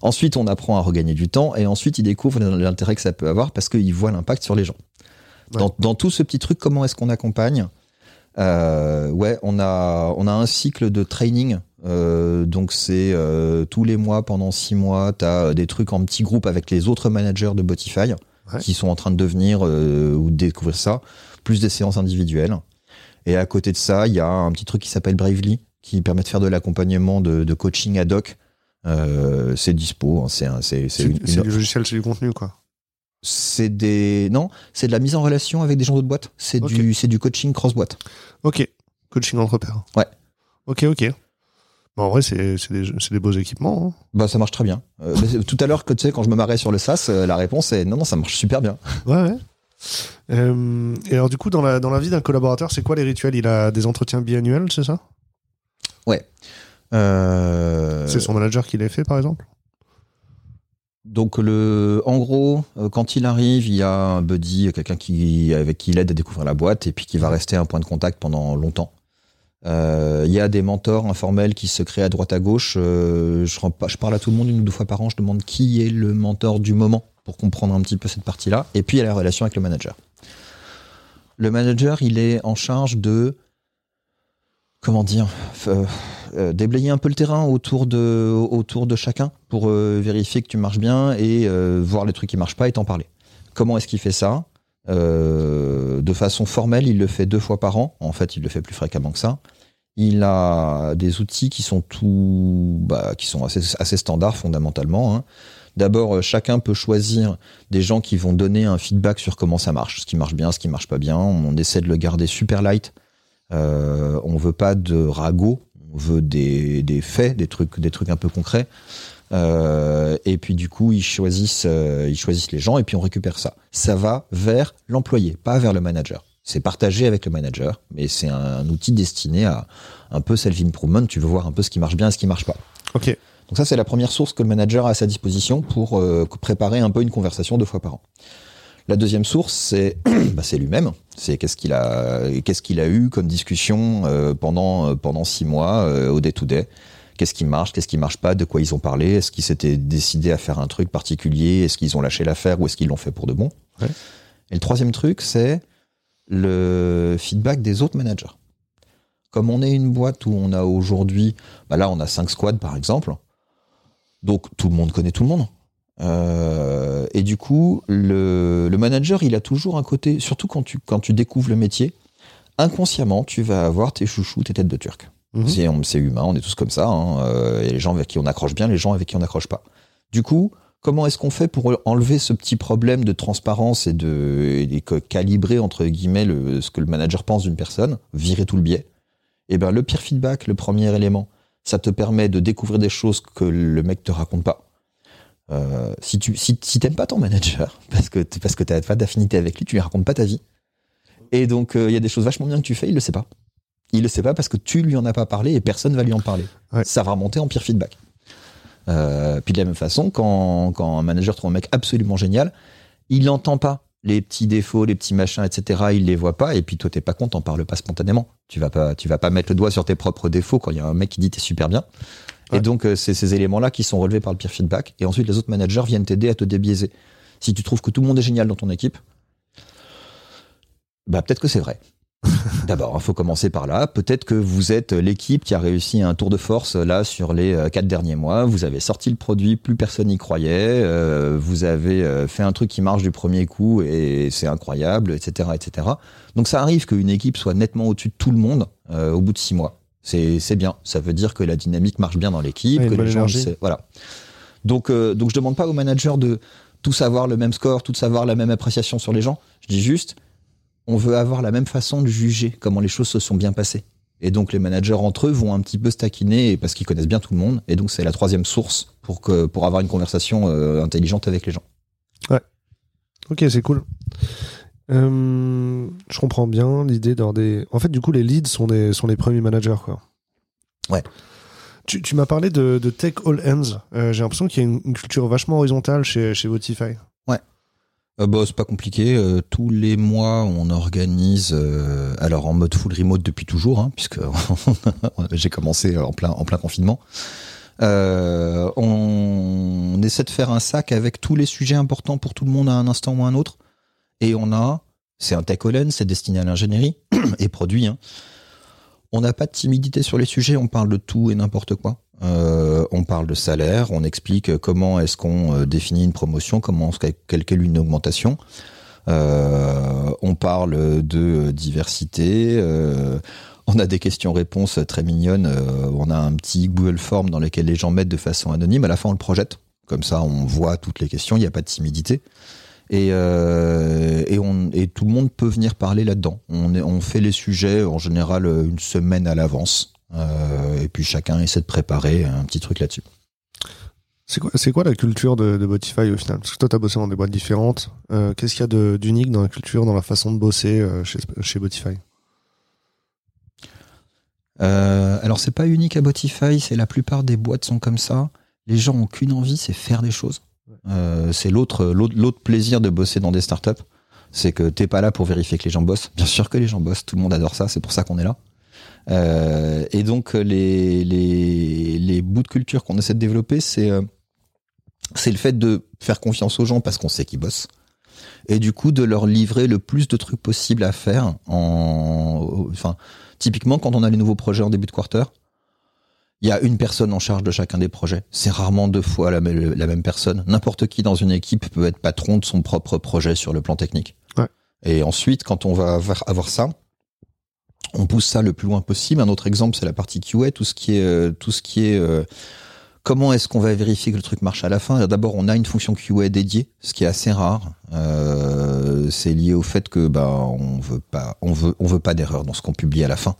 B: Ensuite, on apprend à regagner du temps, et ensuite, il découvre l'intérêt que ça peut avoir parce qu'il voit l'impact sur les gens.
A: Ouais.
B: Dans, dans tout ce petit truc, comment est-ce qu'on accompagne euh, Ouais, on a on a un cycle de training. Euh, donc c'est euh, tous les mois pendant six mois, t'as des trucs en petits groupes avec les autres managers de Botify
A: Ouais.
B: qui sont en train de devenir ou de découvrir ça, plus des séances individuelles. Et à côté de ça, il y a un petit truc qui s'appelle Bravely, qui permet de faire de l'accompagnement de, de coaching ad hoc. Euh, c'est dispo, hein, c'est un- c'est une-
A: logiciel, c'est du contenu, quoi.
B: C'est des non, c'est de la mise en relation avec des gens d'autres boîtes. C'est du c'est du coaching cross boîte.
A: Ok. Coaching entre pairs.
B: Ouais.
A: Ok, ok. Bon, en vrai, c'est des, des beaux équipements. hein.
B: Bah ça marche très bien. Euh, tout à l'heure tu sais quand je me marrais sur le SaaS, euh, la réponse est non non ça marche super bien.
A: Ouais, ouais. Euh, et alors, du coup, dans la, dans la vie d'un collaborateur, c'est quoi les rituels? Il a des entretiens biannuels, c'est ça?
B: Euh,
A: C'est son manager qui les fait, par exemple?
B: Donc le, en gros, euh, quand il arrive, il y a un buddy, quelqu'un qui avec qui il aide à découvrir la boîte et puis qui va rester un point de contact pendant longtemps. Euh, Il y a des mentors informels qui se créent à droite à gauche. Euh, je, parle à tout le monde une ou deux fois par an. Je demande qui est le mentor du moment pour comprendre un petit peu cette partie-là. Et puis il y a la relation avec le manager. Le manager, il est en charge de comment dire euh, déblayer un peu le terrain autour de chacun pour euh, vérifier que tu marches bien et euh, voir les trucs qui marchent pas et t'en parler. Comment est-ce qu'il fait ça? De façon formelle, il le fait deux fois par an. En fait, il le fait plus fréquemment que ça. Il a des outils qui sont tout, bah, qui sont assez, standards fondamentalement. hein. D'abord, chacun peut choisir des gens qui vont donner un feedback sur comment ça marche, ce qui marche bien, ce qui marche pas bien. On essaie de le garder super light. Euh, on veut pas de ragots, on veut des, des faits, des trucs, des trucs un peu concrets. Euh, et puis du coup, ils choisissent, euh, ils choisissent les gens et puis on récupère ça. Ça va vers l'employé, pas vers le manager. C'est partagé avec le manager, mais c'est un, outil destiné à un peu self-improvement. Tu veux voir un peu ce qui marche bien et ce qui marche pas.
A: Ok.
B: Donc ça, c'est la première source que le manager a à sa disposition pour euh, préparer un peu une conversation deux fois par an. La deuxième source, c'est bah, lui-même. C'est qu'est-ce qu'il a, qu'est-ce qu'il a eu comme discussion euh, pendant euh, pendant six mois euh, au day to day. Qu'est-ce qui marche, qu'est-ce qui marche pas, de quoi ils ont parlé, est-ce qu'ils s'étaient décidés à faire un truc particulier, est-ce qu'ils ont lâché l'affaire ou est-ce qu'ils l'ont fait pour de bon.
A: Ouais.
B: Et le troisième truc, c'est le feedback des autres managers. Comme on est une boîte où on a aujourd'hui, bah là on a cinq squads par exemple, donc tout le monde connaît tout le monde. Euh, et du coup, le, le manager, il a toujours un côté, surtout quand tu, quand tu découvres le métier, inconsciemment, tu vas avoir tes chouchous, tes têtes de turc.
A: Mhm.
B: C'est on- c'est humain, on est tous comme ça. Hein. Euh, a les gens avec qui on accroche bien, les gens avec qui on n'accroche pas. Du coup, comment est-ce qu'on fait pour enlever ce petit problème de transparence et de, et de calibrer, entre guillemets, le, ce que le manager pense d'une personne, virer tout le biais? Eh ben, le pire feedback, le premier élément, ça te permet de découvrir des choses que le mec te raconte pas. Euh, si tu si, si t'aimes pas ton manager parce que parce que t'as pas d'affinité avec lui, tu lui racontes pas ta vie. Et donc euh, il y a des choses vachement bien que tu fais, il le sait pas. Il le sait pas parce que tu lui en as pas parlé et personne va lui en parler.
A: Ouais.
B: Ça va remonter en pire feedback. Euh, puis de la même façon, quand, quand un manager trouve un mec absolument génial, il n'entend pas les petits défauts, les petits machins, etc. Il les voit pas et puis toi t'es pas con, t'en parles pas spontanément. Tu vas pas, tu vas pas mettre le doigt sur tes propres défauts quand il y a un mec qui dit t'es super bien.
A: Ouais.
B: Et donc euh, c'est ces éléments-là qui sont relevés par le peer feedback. Et ensuite les autres managers viennent t'aider à te débiaiser. Si tu trouves que tout le monde est génial dans ton équipe, bah peut-être que c'est vrai. D'abord, il faut commencer par là. Peut-être que vous êtes l'équipe qui a réussi un tour de force là sur les euh, quatre derniers mois. Vous avez sorti le produit, plus personne n'y croyait. euh, vous avez euh, fait un truc qui marche du premier coup et c'est incroyable, etc., etc. Donc ça arrive qu'une équipe soit nettement au-dessus de tout le monde euh, au bout de six mois. C'est bien. Ça veut dire que la dynamique marche bien dans l'équipe,
A: Ouais,
B: que les gens, voilà. Donc euh, donc je demande pas au manager de tout savoir le même score, tout savoir la même appréciation sur les gens. Je dis juste on veut avoir la même façon de juger comment les choses se sont bien passées. Et donc les managers entre eux vont un petit peu se taquiner parce qu'ils connaissent bien tout le monde. Et donc c'est la troisième source pour que pour avoir une conversation euh, intelligente avec les gens.
A: Ok, c'est cool. Euh, je comprends bien l'idée d'avoir des. En fait, du coup, les leads sont, des, sont les premiers managers, quoi.
B: Ouais.
A: Tu, tu m'as parlé de, de Tech All Hands. Euh, J'ai l'impression qu'il y a une, une culture vachement horizontale chez, chez Votify.
B: Euh, bah, c'est pas compliqué. Euh, tous les mois, on organise, euh, alors en mode full remote depuis toujours, hein, puisque j'ai commencé en plein, en plein confinement. On, on essaie de faire un sac avec tous les sujets importants pour tout le monde à un instant ou à un autre. Et on a, c'est un tech c'est destiné à l'ingénierie et produit. Hein. On n'a pas de timidité sur les sujets, on parle de tout et n'importe quoi. Euh, on parle de salaire, on explique comment est-ce qu'on euh, définit une promotion, comment on calcule une augmentation. Euh, on parle de diversité. on a des questions-réponses très mignonnes. on a un petit Google Form dans lequel les gens mettent de façon anonyme. À la fin, on le projette. Comme ça, on voit toutes les questions. Il n'y a pas de timidité. Et, euh, et, on, et tout le monde peut venir parler là-dedans. On, fait les sujets en général euh, une semaine à l'avance. Euh, et puis chacun essaie de préparer un petit truc là-dessus.
A: C'est quoi, c'est quoi la culture de, de Botify au final? Parce que toi, tu as bossé dans des boîtes différentes. Euh, Qu'est-ce qu'il y a d'unique dans la culture, dans la façon de bosser chez, chez Botify?
B: Alors c'est pas unique à Botify, c'est la plupart des boîtes sont comme ça. Les gens ont qu'une envie, c'est faire des choses. Euh, c'est l'autre l'autre plaisir de bosser dans des startups, c'est que t'es pas là pour vérifier que les gens bossent. Bien sûr que les gens bossent, tout le monde adore ça, c'est pour ça qu'on est là. Euh, et donc les, les les bouts de culture qu'on essaie de développer, c'est euh, c'est le fait de faire confiance aux gens parce qu'on sait qu'ils bossent. Et du coup, de leur livrer le plus de trucs possible à faire en, enfin, Typiquement, quand on a les nouveaux projets en début de quarter, il y a une personne en charge de chacun des projets. C'est rarement deux fois la, même- la même personne. N'importe qui dans une équipe peut être patron de son propre projet sur le plan technique.
A: Ouais.
B: Et ensuite, quand on va avoir, avoir ça, on pousse ça le plus loin possible. Un autre exemple, c'est la partie QA, tout ce qui est, euh, tout ce qui est, euh, comment est-ce qu'on va vérifier que le truc marche à la fin? D'abord, on a une fonction QA dédiée, ce qui est assez rare. Euh, c'est lié au fait que bah on veut pas, on veut, on veut pas d'erreur dans ce qu'on publie à la fin.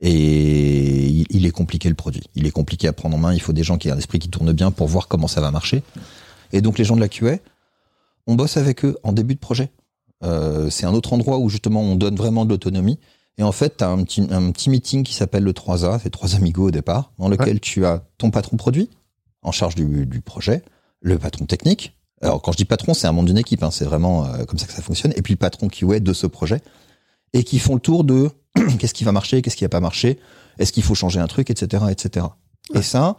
B: Et il, il est compliqué le produit. Il est compliqué à prendre en main. Il faut des gens qui aient un esprit qui tourne bien pour voir comment ça va marcher. Et donc les gens de la QA, on bosse avec eux en début de projet. Euh, c'est un autre endroit où justement on donne vraiment de l'autonomie. Et en fait, tu as un petit, un petit meeting qui s'appelle le 3A, c'est trois amigos au départ, dans lequel tu as ton patron produit en charge du, du projet, le patron technique. Alors quand je dis patron, c'est un monde d'une équipe, hein, c'est vraiment euh, comme ça que ça fonctionne. Et puis le patron QA de ce projet et qui font le tour de qu'est-ce qui va marcher, qu'est-ce qui va pas marcher, est-ce qu'il faut changer un truc, etc., etc. Et ça,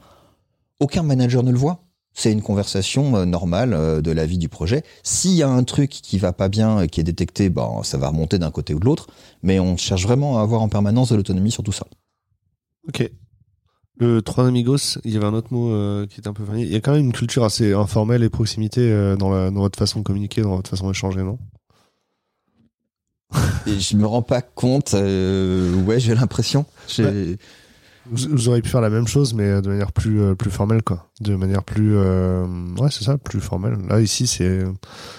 B: aucun manager ne le voit. C'est une conversation euh, normale euh, de la vie du projet. S'il y a un truc qui va pas bien, euh, qui est détecté, ben, ça va remonter d'un côté ou de l'autre. Mais on cherche vraiment à avoir en permanence de l'autonomie sur tout ça.
A: Ok. Le trois amigos, il y avait un autre mot euh, qui était un peu familier. Il y a quand même une culture assez informelle et proximité dans, la, dans votre façon de communiquer, dans votre façon d'échanger, non?
B: Et je me rends pas compte. euh, ouais, j'ai l'impression. J'ai-
A: vous, vous auriez pu faire la même chose, mais de manière plus, euh, plus formelle, quoi. De manière plus. euh, ouais, c'est ça, plus formelle. Là, ici, c'est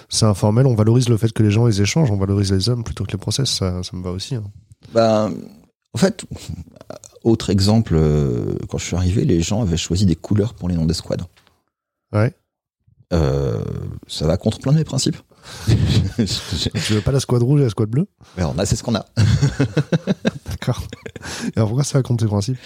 A: c'est informel. On valorise le fait que les gens ils échangent, on valorise les hommes plutôt que les process. Ça, ça me va aussi. hein.
B: Ben, en fait, autre exemple, quand je suis arrivé, les gens avaient choisi des couleurs pour les noms des squads.
A: Ouais.
B: Ça va contre plein de mes principes.
A: Tu veux pas la squad rouge et la squad bleue?
B: Mais on a, c'est ce qu'on a.
A: D'accord. Et alors pourquoi ça va contre tes principes?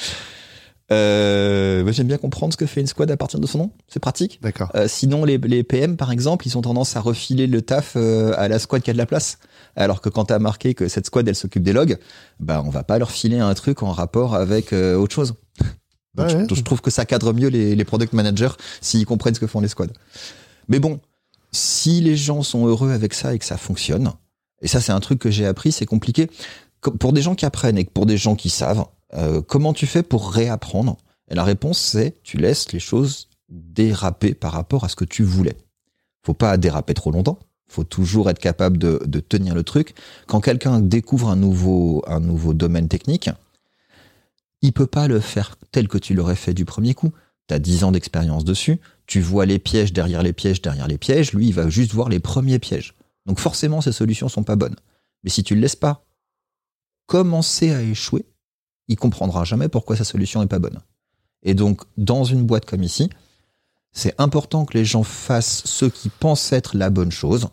B: Euh, J'aime bien comprendre ce que fait une squad à partir de son nom. C'est pratique.
A: D'accord.
B: Euh, sinon, les, les PM, par exemple, ils ont tendance à refiler le taf euh, à la squad qui a de la place. Alors que quand t'as marqué que cette squad, elle s'occupe des logs, bah, on va pas leur filer un truc en rapport avec euh, autre chose. Donc,
A: Ouais,
B: je,
A: ouais.
B: je trouve que ça cadre mieux les, les product managers s'ils comprennent ce que font les squads. Mais bon, si les gens sont heureux avec ça et que ça fonctionne, et ça c'est un truc que j'ai appris, c'est compliqué. Co- Pour des gens qui apprennent et pour des gens qui savent, euh, comment tu fais pour réapprendre? Et la réponse c'est tu laisses les choses déraper par rapport à ce que tu voulais. Faut pas déraper trop longtemps. Faut toujours être capable de, de tenir le truc. Quand quelqu'un découvre un nouveau, un nouveau domaine technique, il peut pas le faire tel que tu l'aurais fait du premier coup. Tu as 10 ans d'expérience dessus, tu vois les pièges derrière les pièges derrière les pièges, lui il va juste voir les premiers pièges. Donc forcément ces solutions sont pas bonnes. Mais si tu le laisses pas commencer à échouer, il comprendra jamais pourquoi sa solution est pas bonne. Et donc dans une boîte comme ici, c'est important que les gens fassent ce qui pensent être la bonne chose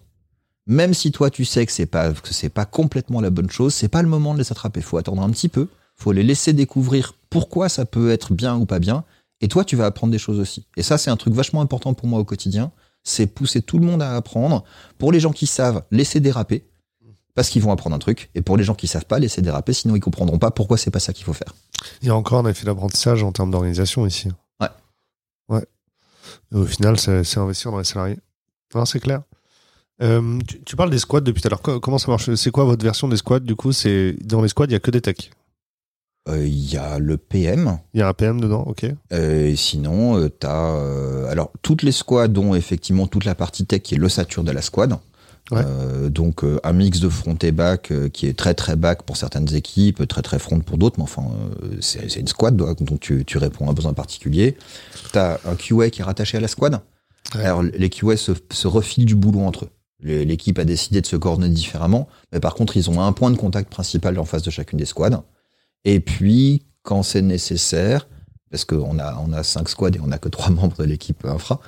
B: Même si toi tu sais que c'est pas que c'est pas complètement la bonne chose, c'est pas le moment de les attraper. Faut attendre un petit peu. Faut les laisser découvrir pourquoi ça peut être bien ou pas bien. Et toi, tu vas apprendre des choses aussi. Et ça, c'est un truc vachement important pour moi au quotidien. C'est pousser tout le monde à apprendre. Pour les gens qui savent, laisser déraper parce qu'ils vont apprendre un truc. Et pour les gens qui savent pas, laisser déraper, sinon ils comprendront pas pourquoi c'est pas ça qu'il faut faire.
A: Il y a encore un effet d'apprentissage en termes d'organisation ici.
B: Ouais.
A: Ouais. Et au final, c'est investir dans les salariés. Non, c'est clair. Euh, tu, parles des squads depuis tout à l'heure. Comment ça marche? C'est quoi votre version des squads Du coup, c'est dans les squads, il y a que des techs.
B: Euh, il y a le PM.
A: Il y a un PM dedans, ok.
B: Euh, et sinon, tu as alors toutes les squads dont effectivement toute la partie tech qui est l'ossature de la squad. Euh, donc euh, un mix de front et back euh, qui est très très back pour certaines équipes, très très front pour d'autres, mais enfin c'est une squad donc tu, tu, réponds à un besoin particulier. Tu as un QA qui est rattaché à la squad. Alors les QA se, se, refilent du boulot entre eux. L'équipe a décidé de se coordonner différemment, mais par contre ils ont un point de contact principal en face de chacune des squads. Et puis quand c'est nécessaire, parce qu'on a, on a cinq squads et on a que trois membres de l'équipe infra,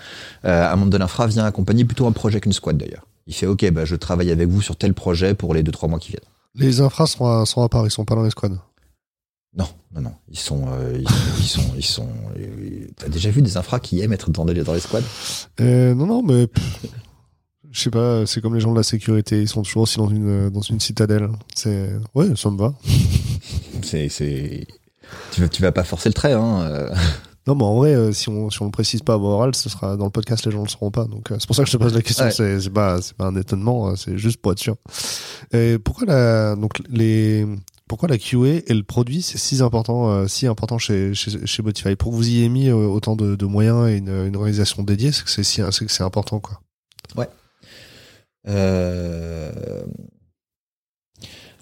B: un membre de l'infra vient accompagner plutôt un projet qu'une squad d'ailleurs il fait OK, bah, je travaille avec vous sur tel projet pour les 2-3 mois qui viennent.
A: Les infras sont à, sont à part, ils sont pas dans les squads.
B: Non, non, non. Ils sont, euh, ils, sont, ils sont. Euh, t'as déjà vu des infras qui aiment être dans, les, dans les squads?
A: Euh, Non, non, mais je sais pas. C'est comme les gens de la sécurité. Ils sont toujours aussi dans une dans une citadelle. C'est ouais, ça me va.
B: C'est c'est. Tu vas, tu vas pas forcer le trait, hein.
A: Non, mais en vrai, euh, si on si on le précise pas à voix orale, ce sera dans le podcast, les gens le sauront pas. Donc euh, c'est pour ça que je te pose la question. C'est c'est pas c'est pas un étonnement, euh, c'est juste pour être sûr. Et pourquoi la donc les pourquoi la QA et le produit c'est si important si important chez, chez chez Spotify? Pour que vous y ayez mis autant de, de moyens et une, une organisation dédiée, c'est que c'est si c'est que c'est important quoi.
B: Ouais. Euh...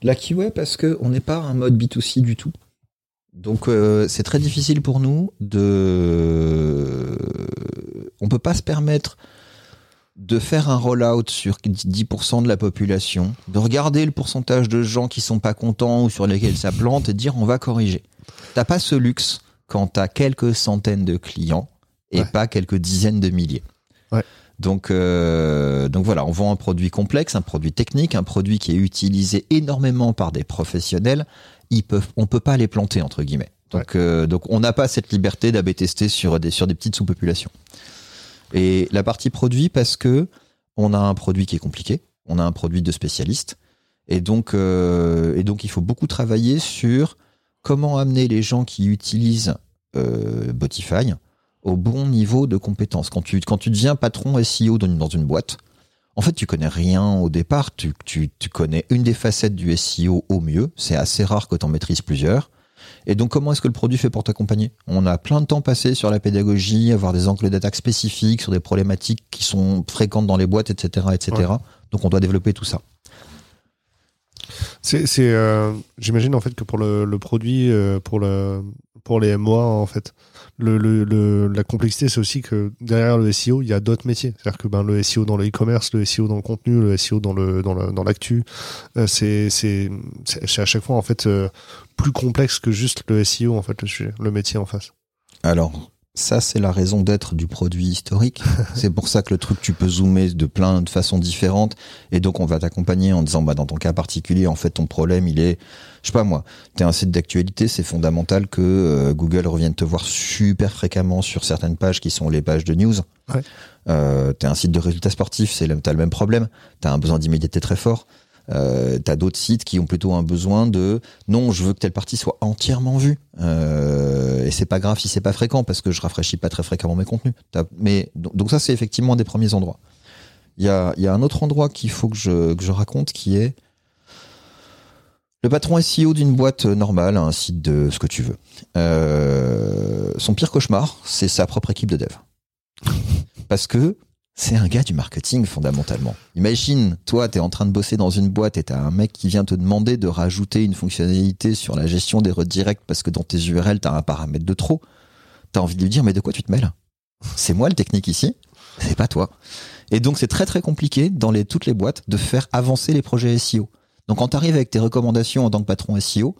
B: La QA parce que on n'est pas un mode B2C du tout? Donc euh, c'est très difficile pour nous de... On peut pas se permettre de faire un rollout sur 10% de la population, de regarder le pourcentage de gens qui sont pas contents ou sur lesquels ça plante et dire on va corriger. T'as pas ce luxe quand t'as quelques centaines de clients et pas quelques dizaines de milliers. Donc, euh, donc voilà, on vend un produit complexe, un produit technique, un produit qui est utilisé énormément par des professionnels ils peuvent, on peut pas les planter entre guillemets. Donc, euh, donc on n'a pas cette liberté d'AB tester sur des sur des petites sous-populations. Et la partie produit parce que on a un produit qui est compliqué, on a un produit de spécialiste, et donc euh, et donc il faut beaucoup travailler sur comment amener les gens qui utilisent euh, Botify au bon niveau de compétence. Quand tu quand tu deviens patron SEO dans une, dans une boîte, en fait, tu connais rien au départ. Tu, tu, tu connais une des facettes du SEO au mieux. C'est assez rare que tu en maîtrises plusieurs. Et donc, comment est-ce que le produit fait pour t'accompagner? On a plein de temps passé sur la pédagogie, avoir des angles d'attaque spécifiques sur des problématiques qui sont fréquentes dans les boîtes, etc., etc. Donc, on doit développer tout ça.
A: C'est, euh, j'imagine en fait que pour le, le produit, euh, pour le, pour les MOA en fait, le, le, la complexité, c'est aussi que derrière le SEO, il y a d'autres métiers. C'est-à-dire que ben, le SEO dans le e-commerce, le SEO dans le contenu, le SEO dans le dans le, l'actu, euh, c'est c'est c'est à chaque fois en fait euh, plus complexe que juste le SEO en fait le sujet, le métier en face.
B: Alors ça, c'est la raison d'être du produit historique. c'est pour ça que le truc, tu peux zoomer de plein de façons différentes. Et donc, on va t'accompagner en disant, bah, dans ton cas particulier, en fait, ton problème, il est, je sais pas moi, t'es un site d'actualité, c'est fondamental que euh, Google revienne te voir super fréquemment sur certaines pages qui sont les pages de news.
A: Ouais.
B: Euh, t'es un site de résultats sportifs, c'est t'as le même problème. T'as un besoin d'immédiateté très fort. Euh, t'as d'autres sites qui ont plutôt un besoin de non, je veux que telle partie soit entièrement vue. Euh, et c'est pas grave si c'est pas fréquent parce que je rafraîchis pas très fréquemment mes contenus. Mais donc ça c'est effectivement un des premiers endroits. Il y a, y a un autre endroit qu'il faut que je, que je raconte qui est le patron SEO d'une boîte normale, un site de ce que tu veux. Euh, son pire cauchemar, c'est sa propre équipe de dev. Parce que c'est un gars du marketing fondamentalement. Imagine, toi, tu es en train de bosser dans une boîte et t'as un mec qui vient te demander de rajouter une fonctionnalité sur la gestion des redirects parce que dans tes URL, t'as un paramètre de trop. T'as envie de lui dire, mais de quoi tu te mêles? C'est moi le technique ici, c'est pas toi. Et donc, c'est très très compliqué dans toutes les boîtes de faire avancer les projets SEO. Donc, quand tu arrives avec tes recommandations en tant que patron SEO,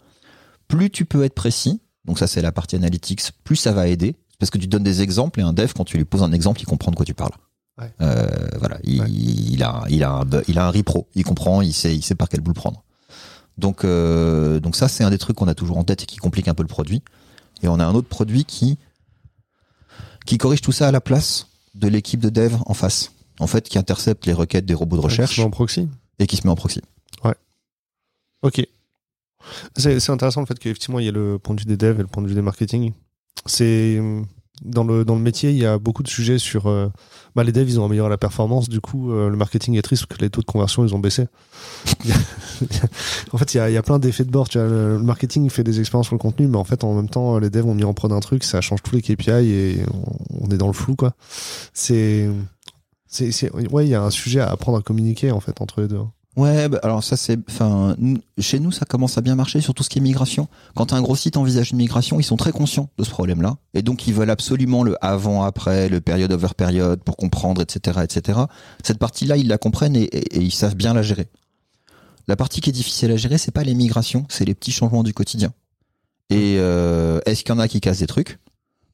B: plus tu peux être précis, donc ça c'est la partie analytics, plus ça va aider, parce que tu donnes des exemples et un dev, quand tu lui poses un exemple, il comprend de quoi tu parles.
A: Ouais.
B: Euh, voilà, il,
A: Ouais.
B: il a, il a, un, il a un repro, il comprend, il sait, il sait par quel bout le prendre. Donc, euh, donc ça, c'est un des trucs qu'on a toujours en tête et qui complique un peu le produit. Et on a un autre produit qui, qui corrige tout ça à la place de l'équipe de dev en face. En fait, qui intercepte les requêtes des robots de recherche
A: En proxy.
B: et qui se met en proxy.
A: Ok. C'est intéressant le fait qu'effectivement il y ait le point de vue des devs et le point de vue des marketing. C'est dans le dans le métier il y a beaucoup de sujets sur euh, bah, les devs ils ont amélioré la performance du coup euh, le marketing est triste parce que les taux de conversion ils ont baissé. En fait il y a, y a plein d'effets de bord. Tu vois, le, marketing fait des expériences sur le contenu mais en fait en même temps les devs ont mis en prod un truc ça change tous les KPI et on, on est dans le flou quoi. C'est c'est c'est- ouais il y a un sujet à apprendre à communiquer en fait entre les deux.
B: Ouais, bah, alors ça c'est, enfin, chez nous ça commence à bien marcher sur tout ce qui est migration. Quand un gros site envisage une migration, ils sont très conscients de ce problème-là, et donc ils veulent absolument le avant-après, le période over période pour comprendre, etc., etc. Cette partie-là, ils la comprennent et, ils savent bien la gérer. La partie qui est difficile à gérer, c'est pas les migrations, c'est les petits changements du quotidien. Et euh, est-ce qu'il y en a qui cassent des trucs?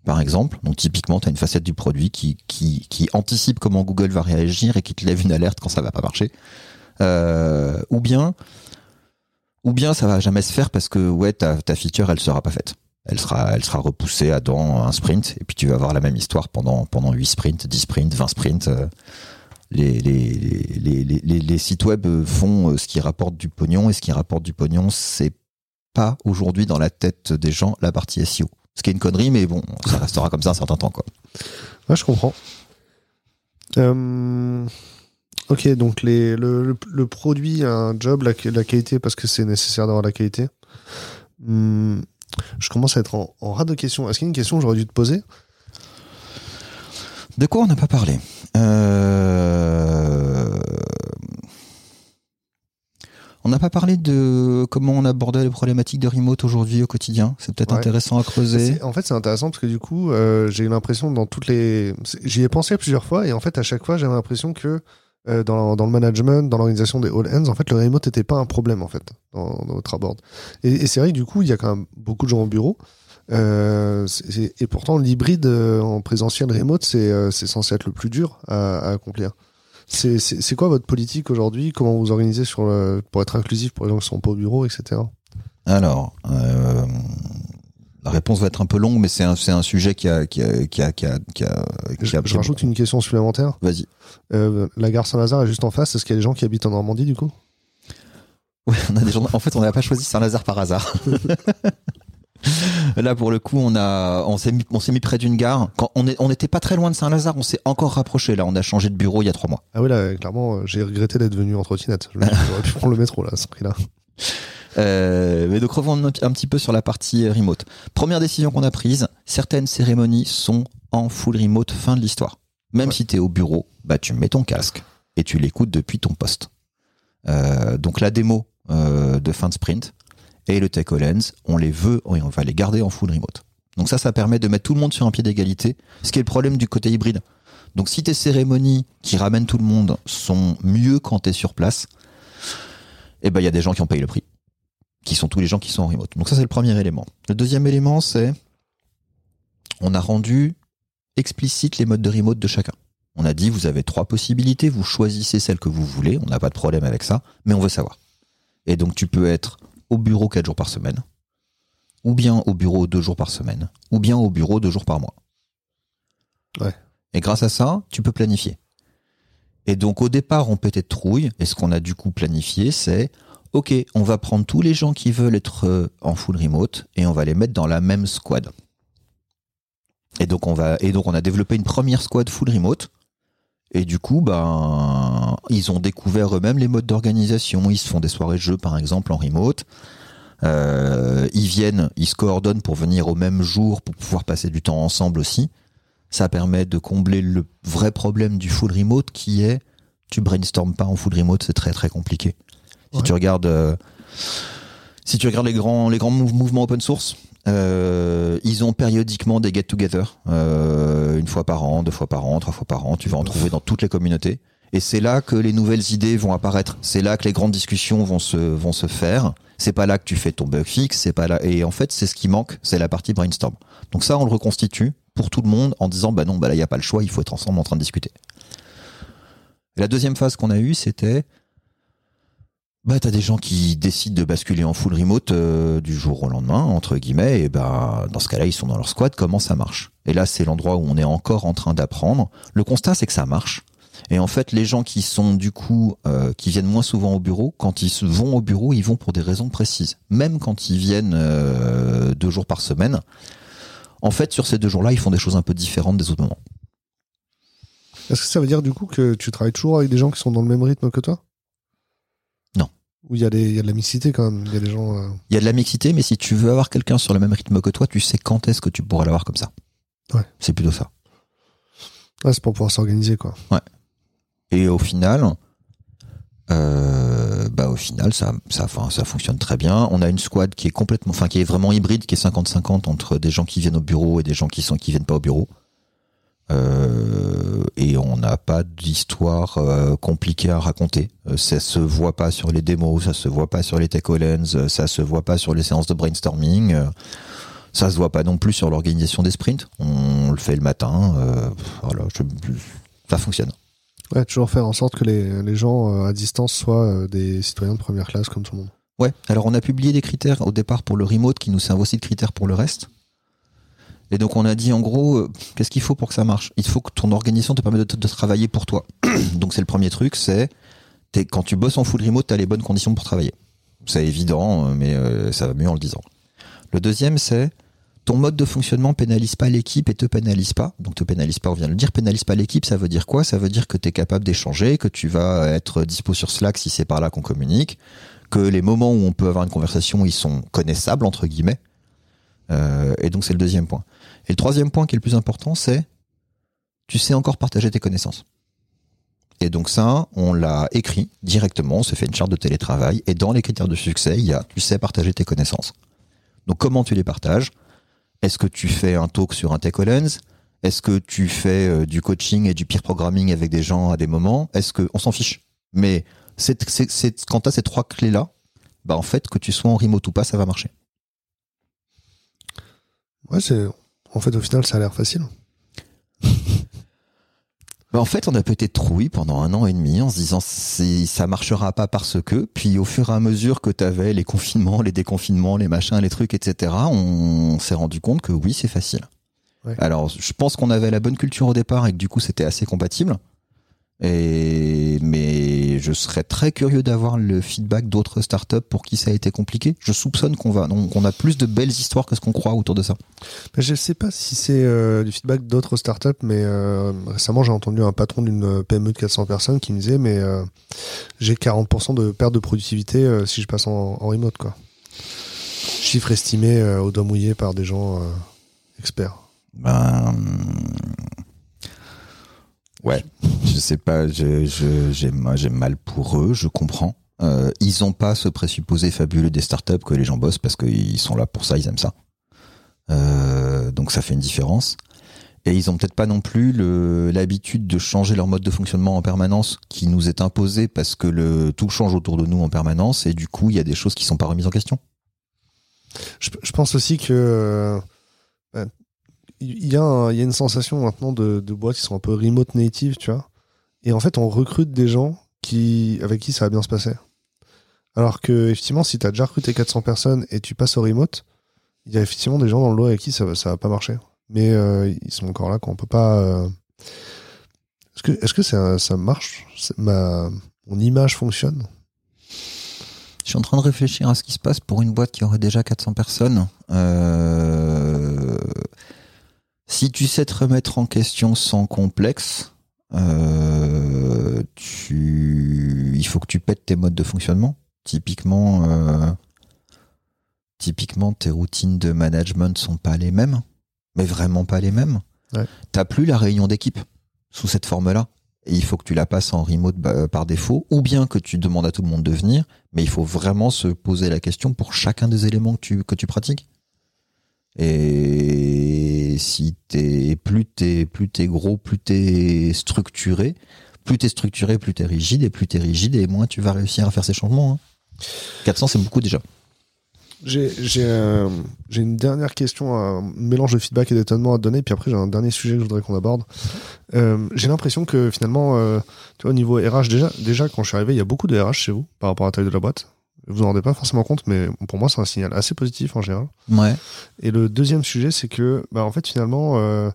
B: Par exemple, donc typiquement, tu une facette du produit qui, qui, qui anticipe comment Google va réagir et qui te lève une alerte quand ça va pas marcher. Euh, ou bien, ou bien ça va jamais se faire parce que ouais, ta, ta feature elle sera pas faite. Elle sera, elle sera repoussée à dans un sprint et puis tu vas avoir la même histoire pendant pendant 8 sprints, 10 sprints, 20 sprints. euh, Les, les, les, les, sites web font euh, ce qui rapporte du pognon et ce qui rapporte du pognon, c'est pas aujourd'hui dans la tête des gens la partie SEO. Ce qui est une connerie, mais bon, ça restera comme ça un certain temps quoi.
A: Je comprends. Euh, ok, donc les, le, le, le produit a un job, la, la qualité, parce que c'est nécessaire d'avoir la qualité. Hum, je commence à être en, en rate de questions. Est-ce qu'il y a une question que j'aurais dû te poser?
B: De quoi on n'a pas parlé? Euh, On n'a pas parlé de comment on abordait les problématiques de remote aujourd'hui au quotidien. C'est peut-être
A: Ouais.
B: intéressant à creuser.
A: En fait, c'est intéressant parce que du coup, euh, j'ai eu l'impression dans toutes les. J'y ai pensé plusieurs fois et en fait, à chaque fois, j'avais l'impression que euh, dans, le management, dans l'organisation des all hands, en fait, le remote n'était pas un problème en fait dans, votre abord. Et, c'est vrai que du coup, il y a quand même beaucoup de gens au bureau. Euh, et pourtant, l'hybride euh, en présentiel remote, c'est censé être le plus dur à, accomplir. C'est quoi votre politique aujourd'hui? Comment vous organisez pour être inclusif pour les gens qui sont pas au bureau, etc.
B: Alors, la réponse va être un peu longue, mais c'est un, un sujet qui a, qui a, qui a, qui a, qui a- qui
A: Je, rajoute une question supplémentaire.
B: Vas-y.
A: Euh, la gare Saint-Lazare est juste en face. Est-ce qu'il y a des gens qui habitent en Normandie du coup?
B: Ouais, on a des gens. En fait, on n'a pas choisi Saint-Lazare par hasard. Là, pour le coup, on a, on s'est mis, on s'est mis près d'une gare. Quand on est, on n'était pas très loin de Saint-Lazare, on s'est encore rapproché. Là, on a changé de bureau il y a trois mois.
A: Ah oui, là, clairement, euh, j'ai regretté d'être venu en trottinette. J'aurais pu prendre le métro là, à ce prix-là.
B: Euh, mais donc revenons un, petit peu sur la partie euh, remote. Première décision qu'on a prise, certaines cérémonies sont en full remote fin de l'histoire. Même
A: Ouais.
B: si tu es au bureau, bah tu mets ton casque et tu l'écoutes depuis ton poste. Euh, donc la démo euh, de fin de sprint et le Tech Lens, on les veut et on va les garder en full remote. Donc ça, ça permet de mettre tout le monde sur un pied d'égalité, ce qui est le problème du côté hybride. Donc si tes cérémonies qui ramènent tout le monde sont mieux quand tu es sur place, eh ben il y a des gens qui ont payé le prix qui sont tous les gens qui sont en remote. Donc ça, c'est le premier élément. Le deuxième élément, c'est on a rendu explicite les modes de remote de chacun. On a dit, vous avez trois possibilités, vous choisissez celle que vous voulez, on n'a pas de problème avec ça, mais on veut savoir. Et donc, tu peux être au bureau quatre jours par semaine, ou bien au bureau deux jours par semaine, ou bien au bureau deux jours par mois.
A: Ouais.
B: Et grâce à ça, tu peux planifier. Et donc, au départ, on peut être trouille, et ce qu'on a du coup planifié, c'est Ok, on va prendre tous les gens qui veulent être euh, en full remote et on va les mettre dans la même squad. Et donc on va et donc on a développé une première squad full remote. Et du coup, ben, ils ont découvert eux-mêmes les modes d'organisation. Ils se font des soirées de jeux, par exemple, en remote. Euh, ils viennent, ils se coordonnent pour venir au même jour pour pouvoir passer du temps ensemble aussi. Ça permet de combler le vrai problème du full remote qui est tu brainstormes pas en full remote, c'est très très compliqué. Si
A: Ouais.
B: tu regardes, euh, si tu regardes les grands les grands mou- mouvements open source, euh, ils ont périodiquement des get-together, euh, une fois par an, deux fois par an, trois fois par an. Tu vas en trouver dans toutes les communautés. Et c'est là que les nouvelles idées vont apparaître. C'est là que les grandes discussions vont se vont se faire. C'est pas là que tu fais ton bug fixe. C'est pas là. Et en fait, c'est ce qui manque, c'est la partie brainstorm. Donc ça, on le reconstitue pour tout le monde en disant bah non, bah là il y a pas le choix, il faut être ensemble en train de discuter. La deuxième phase qu'on a eue, c'était bah t'as des gens qui décident de basculer en full remote euh, du jour au lendemain entre guillemets et bah dans ce cas-là ils sont dans leur squad comment ça marche? Et là c'est l'endroit où on est encore en train d'apprendre. Le constat c'est que ça marche. Et en fait les gens qui sont du coup euh, qui viennent moins souvent au bureau quand ils vont au bureau ils vont pour des raisons précises. Même quand ils viennent euh, deux jours par semaine en fait sur ces deux jours-là ils font des choses un peu différentes des autres moments.
A: Est-ce que ça veut dire du coup que tu travailles toujours avec des gens qui sont dans le même rythme que toi? Ou il y, a des- il y a de la mixité quand même Il y a des gens. euh,
B: Il y a de la mixité, mais si tu veux avoir quelqu'un sur le même rythme que toi, tu sais quand est-ce que tu pourras l'avoir comme ça.
A: Ouais.
B: C'est plutôt ça.
A: Ouais, c'est pour pouvoir s'organiser quoi.
B: Et au final, euh, bah au final, ça, ça, enfin, ça fonctionne très bien. On a une squad qui est complètement, enfin, qui est vraiment hybride, qui est 50-50 entre des gens qui viennent au bureau et des gens qui sont qui viennent pas au bureau. Euh, et on n'a pas d'histoire euh, compliquée à raconter. Euh, ça se voit pas sur les démos, ça se voit pas sur les tech lens, euh, ça se voit pas sur les séances de brainstorming. ça se voit pas non plus sur l'organisation des sprints. On le fait le matin. voilà, je- ça fonctionne.
A: Ouais, toujours faire en sorte que les, les gens à distance soient des citoyens de première classe comme tout le monde.
B: Ouais, alors on a publié des critères au départ pour le remote qui nous servent aussi de critères pour le reste. Et donc on a dit en gros, euh, qu'est-ce qu'il faut pour que ça marche? Il faut que ton organisation te permette de, travailler pour toi. donc c'est le premier truc, c'est quand tu bosses en full remote, tu as les bonnes conditions pour travailler. C'est évident, euh, mais euh, ça va mieux en le disant. Le deuxième, c'est ton mode de fonctionnement pénalise pas l'équipe et te pénalise pas. Donc te pénalise pas, on vient de le dire, pénalise pas l'équipe, ça veut dire quoi? Ça veut dire que tu es capable d'échanger, que tu vas être dispo sur Slack si c'est par là qu'on communique, que les moments où on peut avoir une conversation, ils sont connaissables, entre guillemets. Et donc c'est le deuxième point. Et le troisième point qui est le plus important, c'est tu sais encore partager tes connaissances. Et donc ça, on l'a écrit directement, on se fait une charte de télétravail, et dans les critères de succès, il y a tu sais partager tes connaissances. Donc comment tu les partages? Est-ce que tu fais un talk sur un TechOlens? Est-ce que tu fais euh, du coaching et du peer programming avec des gens à des moments? Est-ce que on s'en fiche Mais c'est- quand tu as ces trois clés-là, bah en fait, que tu sois en remote ou pas, ça va marcher.
A: Ouais, c'est. En fait, au final, ça a l'air facile.
B: Bah, en fait, on a peut-être troué pendant un an et demi en se disant si ça marchera pas parce que, puis au fur et à mesure que tu avais les confinements, les déconfinements, les machins, les trucs, etc., on s'est rendu compte que oui, c'est facile.
A: Ouais.
B: Alors, je pense qu'on avait la bonne culture au départ et que du coup, c'était assez compatible. Et mais je serais très curieux d'avoir le feedback d'autres startups pour qui ça a été compliqué. Je soupçonne qu'on va, donc on a plus de belles histoires que ce qu'on croit autour de ça.
A: Mais je sais pas si c'est euh, du feedback d'autres startups, mais euh, récemment j'ai entendu un patron d'une PME de 400 personnes qui me disait mais euh, j'ai 40% de perte de productivité euh, si je passe en, en remote quoi. Chiffre estimé euh, au doigt mouillé par des gens euh, experts.
B: Ben, ouais, je sais pas, j'ai ma- j'ai mal pour eux, je comprends. Euh, ils ont pas ce présupposé fabuleux des startups que les gens bossent parce qu'ils sont là pour ça, ils aiment ça. Euh, donc ça fait une différence. Et ils ont peut-être pas non plus l'habitude de changer leur mode de fonctionnement en permanence qui nous est imposé parce que tout change autour de nous en permanence et du coup il y a des choses qui sont pas remises en question.
A: Je, pense aussi que euh, il y, a une sensation maintenant de, boîtes qui sont un peu remote native, tu vois. Et en fait, on recrute des gens qui avec qui ça va bien se passer. Alors que effectivement, si tu as déjà recruté 400 personnes et tu passes au remote, il y a effectivement des gens dans le lot avec qui ça ça va pas marcher. Mais euh, ils sont encore là qu'on peut pas. euh, Est-ce que est-ce que ça, marche? Ma mon image fonctionne?
B: Je suis en train de réfléchir à ce qui se passe pour une boîte qui aurait déjà 400 personnes. Euh, Si tu sais te remettre en question sans complexe, euh, tu... il faut que tu pètes tes modes de fonctionnement. Typiquement, euh, typiquement, tes routines de management sont pas les mêmes, mais vraiment pas les mêmes.
A: Ouais.
B: T'as plus la réunion d'équipe sous cette forme-là. Et il faut que tu la passes en remote bah, par défaut, ou bien que tu demandes à tout le monde de venir, mais il faut vraiment se poser la question pour chacun des éléments que tu, que tu pratiques. Et si t'es, plus t'es, plus t'es gros, plus t'es structuré, plus t'es structuré, plus t'es rigide, et plus t'es rigide, et moins tu vas réussir à faire ces changements. hein. 400, c'est beaucoup déjà.
A: Euh, j'ai une dernière question, un mélange de feedback et d'étonnement à donner, puis après j'ai un dernier sujet que je voudrais qu'on aborde. Euh, j'ai l'impression que finalement, euh, au niveau RH, déjà, déjà quand je suis arrivé, il y a beaucoup de RH chez vous par rapport à la taille de la boîte. Vous en rendez pas forcément compte, mais pour moi, c'est un signal assez positif en général.
B: Ouais.
A: Et le deuxième sujet, c'est que, bah, en fait, finalement, euh,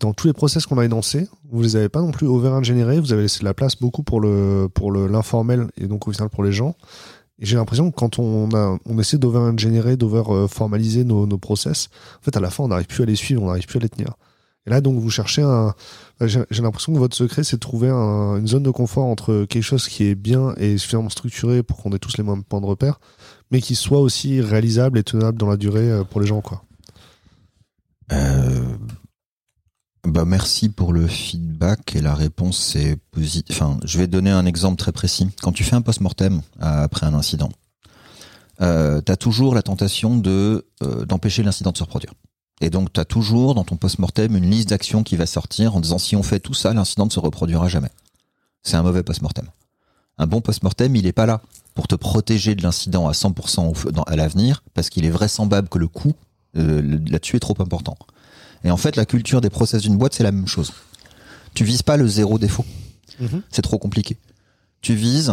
A: dans tous les process qu'on a énoncés, vous les avez pas non plus over-ingénérés, vous avez laissé de la place beaucoup pour le pour le l'informel et donc au final pour les gens. Et j'ai l'impression que quand on a on essaie d'over-ingénérer, d'over-formaliser nos, nos process, en fait, à la fin, on n'arrive plus à les suivre, on n'arrive plus à les tenir. Et là, donc, vous cherchez un. bah, J'ai l'impression que votre secret, c'est de trouver un- une zone de confort entre quelque chose qui est bien et suffisamment structuré pour qu'on ait tous les mêmes points de repère, mais qui soit aussi réalisable et tenable dans la durée euh, pour les gens, quoi.
B: Euh, bah merci pour le feedback et la réponse c'est positif. Enfin, je vais donner un exemple très précis. Quand tu fais un post-mortem euh, après un incident, euh, tu as toujours la tentation de euh, d'empêcher l'incident de se reproduire. Et donc tu as toujours dans ton post-mortem une liste d'actions qui va sortir en disant si on fait tout ça, l'incident ne se reproduira jamais. C'est un mauvais post-mortem. Un bon post-mortem, il est pas là pour te protéger de l'incident à 100% au feu- dans- à l'avenir, parce qu'il est vraisemblable que le coût euh, là-dessus est trop important. Et en fait, la culture des process d'une boîte, c'est la même chose. Tu vises pas le zéro défaut.
A: Mhm.
B: C'est trop compliqué. Tu vises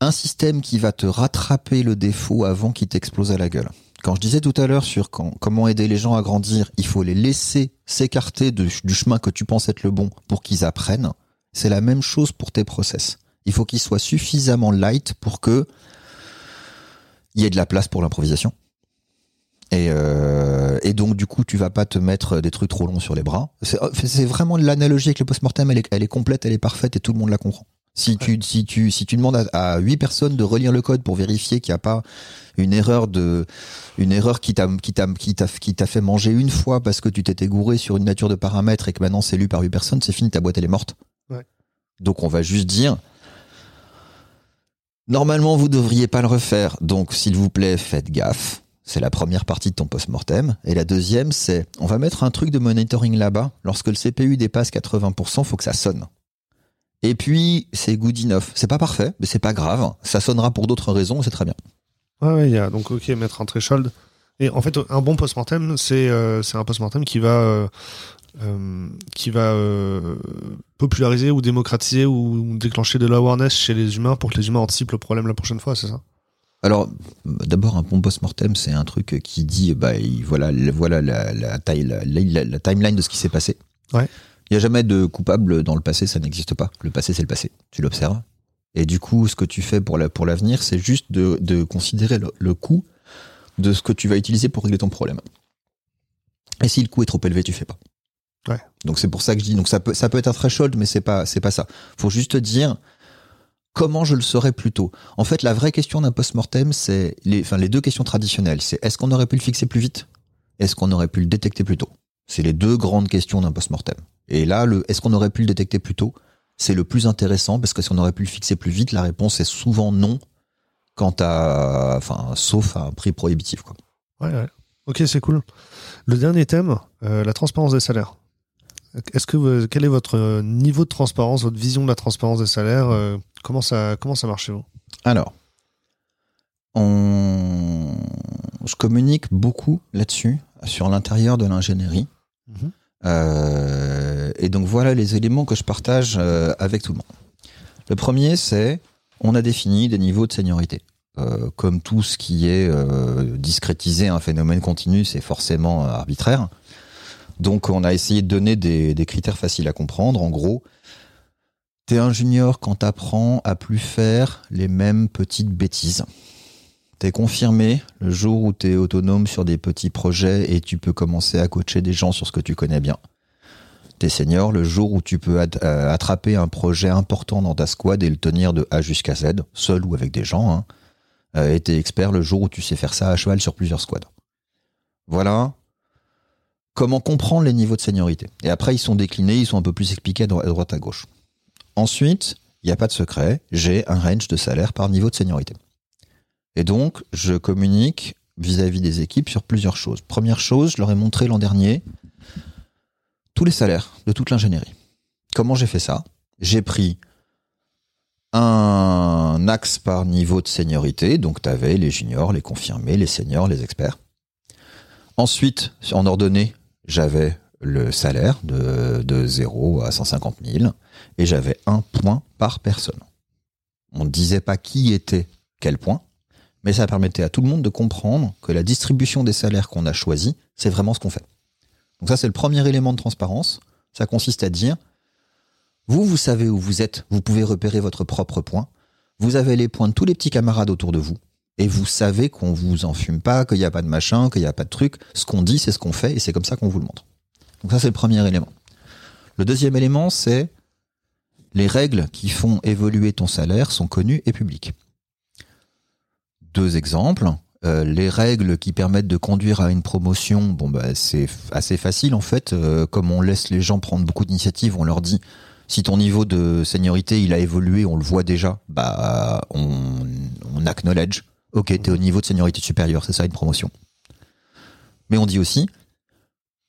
B: un système qui va te rattraper le défaut avant qu'il t'explose à la gueule. Quand je disais tout à l'heure sur comment aider les gens à grandir, il faut les laisser s'écarter du chemin que tu penses être le bon pour qu'ils apprennent. C'est la même chose pour tes process. Il faut qu'ils soient suffisamment light pour que il y ait de la place pour l'improvisation. Et, euh, et donc du coup, tu vas pas te mettre des trucs trop longs sur les bras. C'est vraiment l'analogie avec le post-mortem, elle est complète, elle est parfaite et tout le monde la comprend. Si tu, si tu, si tu demandes à, 8 personnes de relire le code pour vérifier qu'il n'y a pas une erreur de, une erreur qui t'a, qui t'a, qui t'a, qui t'a fait manger une fois parce que tu t'étais gouré sur une nature de paramètres et que maintenant c'est lu par 8 personnes, c'est fini, ta boîte elle est morte.
A: Ouais.
B: Donc on va juste dire, normalement vous devriez pas le refaire, donc s'il vous plaît faites gaffe. C'est la première partie de ton post-mortem. Et la deuxième, c'est, on va mettre un truc de monitoring là-bas. Lorsque le CPU dépasse 80%, faut que ça sonne. Et puis, c'est good enough. C'est pas parfait, mais c'est pas grave. Ça sonnera pour d'autres raisons, c'est très bien.
A: Ouais, ouais, il y a donc ok mettre un threshold. Et en fait, un bon post-mortem, c'est euh, un post-mortem qui va euh, euh, qui va euh, populariser ou démocratiser ou déclencher de l'awareness chez les humains pour que les humains anticipent le problème la prochaine fois, c'est ça?
B: Alors, d'abord, un bon post-mortem, c'est un truc qui dit, bah, il- voilà, voilà la, la, taille- la, la- la timeline de ce qui s'est passé.
A: Ouais.
B: Il n'y a jamais de coupable dans le passé, ça n'existe pas. Le passé, c'est le passé. Tu l'observes. Et du coup, ce que tu fais pour la- pour l'avenir, c'est juste de, de considérer le, le coût de ce que tu vas utiliser pour régler ton problème. Et si le coût est trop élevé, tu fais pas.
A: Ouais.
B: Donc c'est pour ça que je dis, donc ça peut, ça peut être un threshold, mais c'est pas, c'est pas ça. Faut juste dire, comment je le saurais plus tôt En fait, la vraie question d'un post-mortem, c'est les, enfin, les deux questions traditionnelles. C'est est-ce qu'on aurait pu le fixer plus vite? Est-ce qu'on aurait pu le détecter plus tôt? C'est les deux grandes questions d'un post-mortem. Et là, le est-ce qu'on aurait pu le détecter plus tôt? C'est le plus intéressant parce que si on aurait pu le fixer plus vite, la réponse est souvent non. Quant à, enfin, sauf à un prix prohibitif, quoi.
A: Ouais, ouais. Ok, c'est cool. Le dernier thème, euh, la transparence des salaires. Est-ce que vous- quel est votre euh, niveau de transparence, votre vision de la transparence des salaires euh, Comment ça comment ça marche chez vous?
B: Alors, on... je communique beaucoup là-dessus, sur l'intérieur de l'ingénierie.
A: Mhm.
B: Euh, et donc voilà les éléments que je partage euh, avec tout le monde. Le premier, c'est on a défini des niveaux de seniorité. Euh, comme tout ce qui est discrétisé, un phénomène continu, c'est forcément arbitraire. Donc on a essayé de donner des, des critères faciles à comprendre. En gros, t'es un junior quand t'apprends à plus faire les mêmes petites bêtises. T'es confirmé le jour où t'es autonome sur des petits projets et tu peux commencer à coacher des gens sur ce que tu connais bien. T'es senior le jour où tu peux euh, attraper un projet important dans ta squad et le tenir de A jusqu'à Z, seul ou avec des gens. Hein. Euh, et t'es expert le jour où tu sais faire ça à cheval sur plusieurs squads. Voilà comment comprendre les niveaux de seniorité. Et après, ils sont déclinés, ils sont un peu plus expliqués à droite à gauche. Ensuite, il n'y a pas de secret, j'ai un range de salaire par niveau de seniorité. Et donc, je communique vis-à-vis des équipes sur plusieurs choses. Première chose, je leur ai montré l'an dernier tous les salaires de toute l'ingénierie. Comment j'ai fait ça? J'ai pris un axe par niveau de seniorité. Donc, tu avais les juniors, les confirmés, les seniors, les experts. Ensuite, en ordonnée, j'avais le salaire de, de 0 à 150 000 et j'avais un point par personne. On ne disait pas qui était quel point, mais ça permettait à tout le monde de comprendre que la distribution des salaires qu'on a choisi, c'est vraiment ce qu'on fait. Donc ça, c'est le premier élément de transparence. Ça consiste à dire, vous, vous savez où vous êtes, vous pouvez repérer votre propre point. Vous avez les points de tous les petits camarades autour de vous. Et vous savez qu'on vous en fume pas, qu'il n'y a pas de machin, qu'il n'y a pas de truc. Ce qu'on dit, c'est ce qu'on fait, et c'est comme ça qu'on vous le montre. Donc ça, c'est le premier élément. Le deuxième élément, c'est les règles qui font évoluer ton salaire sont connues et publiques. Deux exemples. Euh, les règles qui permettent de conduire à une promotion, bon bah c'est assez facile en fait. Euh, comme on laisse les gens prendre beaucoup d'initiatives, on leur dit si ton niveau de seniorité il a évolué, on le voit déjà, bah on, on acknowledge. Ok, t'es au niveau de seniorité supérieure, c'est ça une promotion. Mais on dit aussi,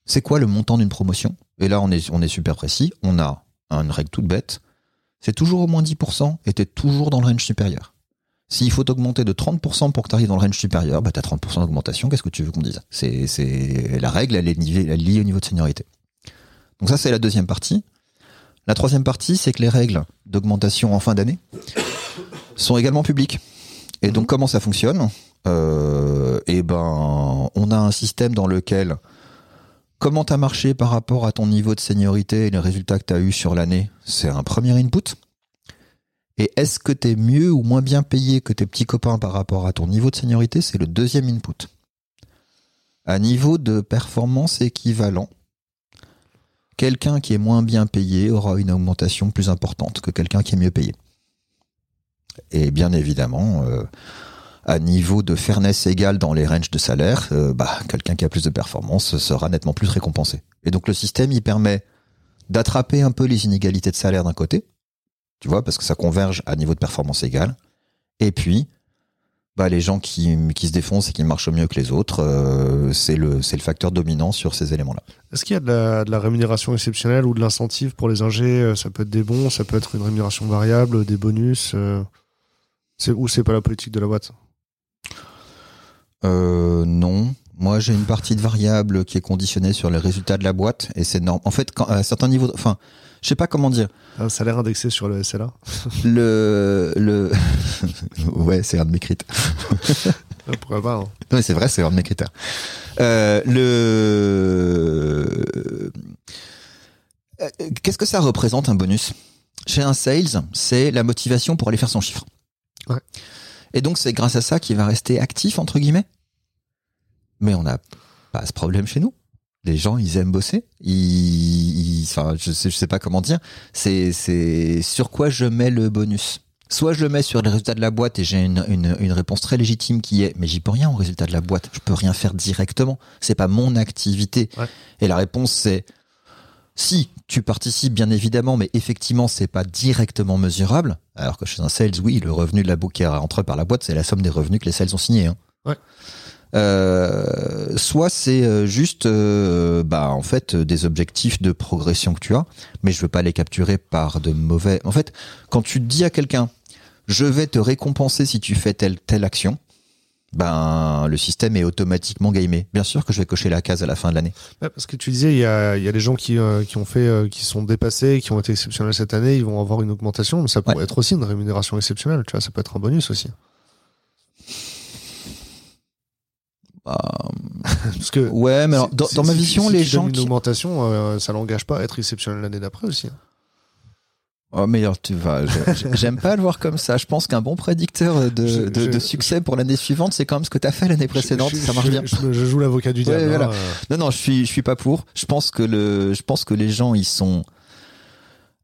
B: c'est quoi le montant d'une promotion? Et là on est on est super précis. On a une règle toute bête c'est toujours au moins 10% et tu es toujours dans le range supérieur. S'il faut augmenter de 30% pour que tu arrives dans le range supérieur, bah tu as 30% d'augmentation, qu'est-ce que tu veux qu'on dise? C'est, La règle, elle est, liée au niveau de seniorité. Donc ça, c'est la deuxième partie. La troisième partie, c'est que les règles d'augmentation en fin d'année sont également publiques. Et donc, comment ça fonctionne? Euh, Eh ben, on a un système dans lequel Comment t'as marché par rapport à ton niveau de seniorité et les résultats que tu as eu sur l'année? C'est un premier input. Et est-ce que tu es mieux ou moins bien payé que tes petits copains par rapport à ton niveau de seniorité? C'est le deuxième input. À niveau de performance équivalent, quelqu'un qui est moins bien payé aura une augmentation plus importante que quelqu'un qui est mieux payé. Et bien évidemment, euh, à niveau de fairness égal dans les ranges de salaire, euh, bah, quelqu'un qui a plus de performance sera nettement plus récompensé. Et donc le système, il permet d'attraper un peu les inégalités de salaire d'un côté, tu vois, parce que ça converge à niveau de performance égal. Et puis, bah, les gens qui, qui se défoncent et qui marchent mieux que les autres, euh, c'est le, le facteur dominant sur ces éléments-là.
A: Est-ce qu'il y a de la, rémunération exceptionnelle ou de l'incentive pour les ingés euh, Ça peut être des bons, ça peut être une rémunération variable, des bonus. c'est, ou c'est pas la politique de la boîte?
B: Euh, non. Moi, j'ai une partie de variable qui est conditionnée sur les résultats de la boîte et c'est normal. En fait, quand, à certains niveaux, enfin, je sais pas comment dire.
A: Un salaire indexé sur le SLA.
B: le le ouais, c'est un de mes critères.
A: Pourquoi pas
B: hein. c'est vrai, c'est un de mes critères. Euh, le euh, qu'est-ce que ça représente un bonus? Chez un sales, c'est la motivation pour aller faire son chiffre.
A: Ouais.
B: Et donc c'est grâce à ça qu'il va rester actif entre guillemets? Mais on n'a pas ce problème chez nous. Les gens, ils aiment bosser. Ils, enfin, je sais, je sais pas comment dire. C'est, c'est sur quoi je mets le bonus. Soit je le mets sur les résultats de la boîte et j'ai une, une, une, réponse très légitime qui est mais j'y peux rien au résultat de la boîte. Je peux rien faire directement. C'est pas mon activité. Et la réponse c'est si tu participes bien évidemment, mais effectivement c'est pas directement mesurable. Alors que chez un sales, oui, le revenu de la boucle qui rentre par la boîte, c'est la somme des revenus que les sales ont signés. Hein.
A: Ouais.
B: Euh, soit c'est euh, juste euh, bah en fait des objectifs de progression que tu as mais je veux pas les capturer par de mauvais en fait quand tu dis à quelqu'un je vais te récompenser si tu fais telle telle action ben le système est automatiquement gamé. Bien sûr que je vais cocher la case à la fin de l'année.
A: parce que tu disais, il y a, il y a des gens qui, euh, qui ont fait, euh, qui sont dépassés, qui ont été exceptionnels cette année, ils vont avoir une augmentation, mais ça pourrait être aussi une rémunération exceptionnelle. Tu vois, ça peut être un bonus aussi.
B: Bah, parce que ouais, mais dans, ma vision, les gens
A: une augmentation, euh, ça l'engage pas à être exceptionnel l'année d'après aussi. Hein.
B: Oh, meilleur tu vas. J'aime pas le voir comme ça. Je pense qu'un bon prédicteur de, de, succès pour l'année suivante, c'est quand même ce que tu as fait l'année précédente. ça marche bien.
A: Je, joue l'avocat du diable.
B: Hein. Non, non, je suis, je suis pas pour. Je pense que le, je pense que les gens, ils sont,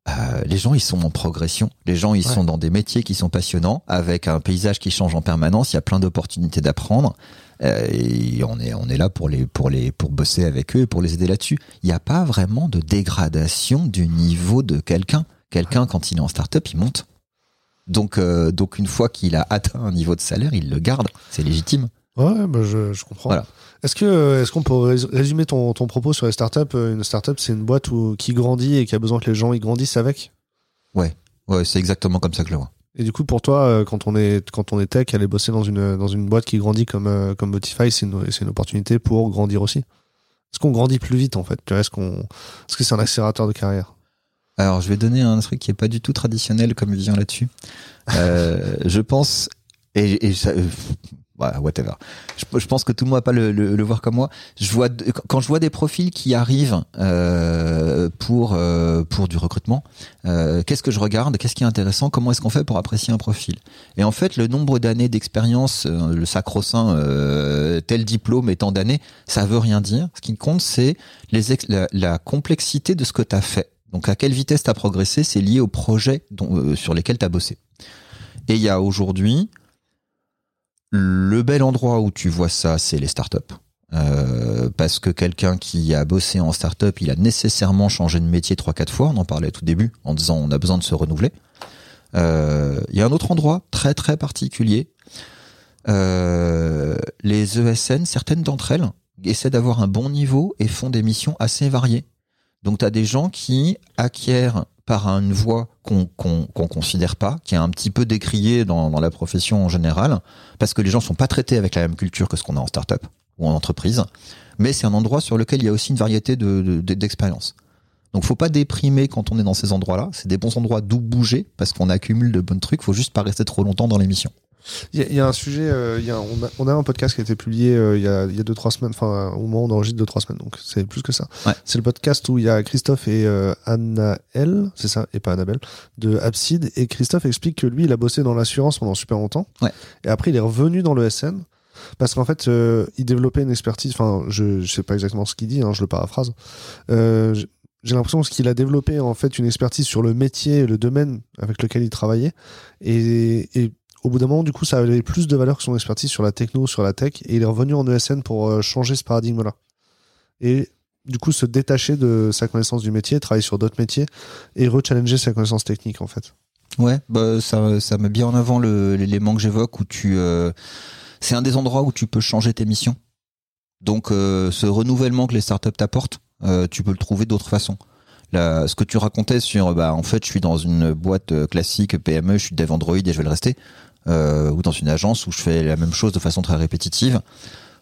B: euh, les gens, ils sont en progression. Les gens, ils sont dans des métiers qui sont passionnants, avec un paysage qui change en permanence. Il y a plein d'opportunités d'apprendre. Euh, et on est, on est là pour les, pour les, pour bosser avec eux et pour les aider là-dessus. Il n'y a pas vraiment de dégradation du niveau de quelqu'un. Quelqu'un, quand il est en start-up, il monte. Donc, euh, donc une fois qu'il a atteint un niveau de salaire, il le garde. C'est légitime.
A: Ouais, bah je, je comprends. Voilà. Est-ce que est-ce qu'on peut résumer ton, ton propos sur les startups Une startup, c'est une boîte où, qui grandit et qui a besoin que les gens y grandissent avec?
B: Ouais, ouais, c'est exactement comme ça que je le vois.
A: Et du coup, pour toi, euh, quand on est quand on tech, aller bosser dans une dans une boîte qui grandit comme euh, comme c'est une une opportunité pour grandir aussi. Est-ce qu'on grandit plus vite en fait Est-ce qu'on est-ce que c'est un accélérateur de carrière?
B: Alors, je vais donner un truc qui est pas du tout traditionnel comme vision là-dessus. Euh, je pense et, ça, voilà, whatever. Je, pense que tout le monde va pas le, le, le voir comme moi. Je vois quand je vois des profils qui arrivent euh, pour euh, pour du recrutement, euh, qu'est-ce que je regarde? Qu'est-ce qui est intéressant? Comment est-ce qu'on fait pour apprécier un profil? Et en fait, le nombre d'années d'expérience, euh, le sacro-saint euh, tel diplôme et tant d'années, ça veut rien dire. Ce qui compte, c'est les la, la complexité de ce que tu as fait. Donc à quelle vitesse tu as progressé, c'est lié au projet dont, euh, sur lesquels tu as bossé. Et il y a aujourd'hui le bel endroit où tu vois ça, c'est les startups. Euh, parce que quelqu'un qui a bossé en startup, il a nécessairement changé de métier trois quatre fois. On en parlait tout début en disant on a besoin de se renouveler. Euh, Il y a un autre endroit très très particulier. Euh, les ESN, certaines d'entre elles essaient d'avoir un bon niveau et font des missions assez variées. Donc tu as des gens qui acquièrent par une voie qu'on qu'on considère pas, qui est un petit peu décriée dans, la profession en général, parce que les gens sont pas traités avec la même culture que ce qu'on a en start-up ou en entreprise, mais c'est un endroit sur lequel il y a aussi une variété de de- de- d'expériences. Donc faut pas déprimer quand on est dans ces endroits-là, c'est des bons endroits d'où bouger, parce qu'on accumule de bons trucs, faut juste pas rester trop longtemps dans l'émission.
A: Il y, a- il y a un sujet, euh, il y a, on, a, on a un podcast qui a été publié euh, il y a y a deux trois semaines, enfin au moment où on enregistre deux trois semaines, donc c'est plus que ça.
B: Ouais.
A: C'est le podcast où il y a Christophe et euh, Annaël, c'est ça, et pas Annabelle, de Abside, et Christophe explique que lui, il a bossé dans l'assurance pendant super longtemps,
B: Ouais.
A: et après il est revenu dans le SN. Parce qu'en fait, euh, il développait une expertise. Enfin, je, je sais pas exactement ce qu'il dit. Hein, je le paraphrase. J'ai l'impression qu'il a développé en fait une expertise sur le métier, le domaine avec lequel il travaillait, et, et au bout d'un moment, du coup, ça avait plus de valeur que son expertise sur la techno, sur la tech, et il est revenu en ESN pour euh, changer ce paradigme-là. Et du coup, se détacher de sa connaissance du métier, travailler sur d'autres métiers, et rechallenger sa connaissance technique, en fait.
B: Ouais, bah ça, met bien en avant l'élément que j'évoque où tu, euh, c'est un des endroits où tu peux changer tes missions. Donc, euh, ce renouvellement que les startups t'apportent, tu peux le trouver d'autres façons. Ce que tu racontais sur, bah, en fait, je suis dans une boîte classique PME, je suis dev Android et je vais le rester, euh, ou dans une agence où je fais la même chose de façon très répétitive.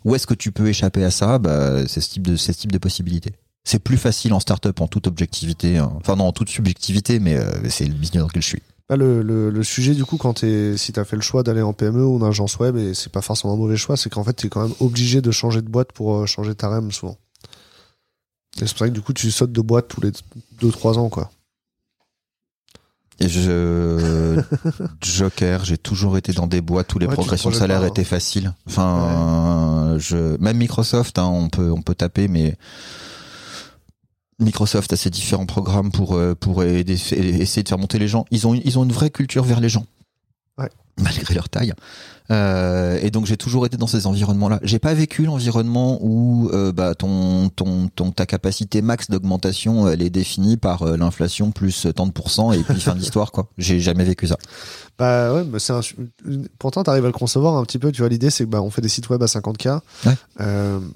B: Où est-ce que tu peux échapper à ça? Bah, C'est ce type de, ce type de possibilités. C'est plus facile en startup en toute objectivité, hein. enfin non, en toute subjectivité, mais euh, c'est le business dans lequel je suis.
A: Là, le, sujet, du coup, quand t'es, si t'as fait le choix d'aller en PME ou en agence web, et c'est pas forcément un mauvais choix, c'est qu'en fait, t'es quand même obligé de changer de boîte pour euh, changer ta REM, souvent. C'est pour ça que, du coup, tu sautes de boîte tous les 2-3 ans, quoi.
B: Je Joker, j'ai toujours été dans des boîtes où les
A: Ouais,
B: progressions de salaire
A: pas, hein.
B: étaient faciles. Enfin, je même Microsoft, hein, on peut on peut taper, mais Microsoft a ses différents programmes pour euh, pour aider, essayer de faire monter les gens. Ils ont ils ont une vraie culture vers les gens.
A: Ouais.
B: Malgré leur taille. Euh, et donc j'ai toujours été dans ces environnements-là. J'ai pas vécu l'environnement où euh, bah, ton, ton, ton, ta capacité max d'augmentation elle est définie par euh, l'inflation plus tant de pourcents et puis fin d'histoire quoi. J'ai jamais vécu ça.
A: Bah ouais, mais c'est un, pourtant t'arrives à le concevoir un petit peu. Tu vois, l'idée c'est que bah on fait des sites web à 50k.
B: Ouais.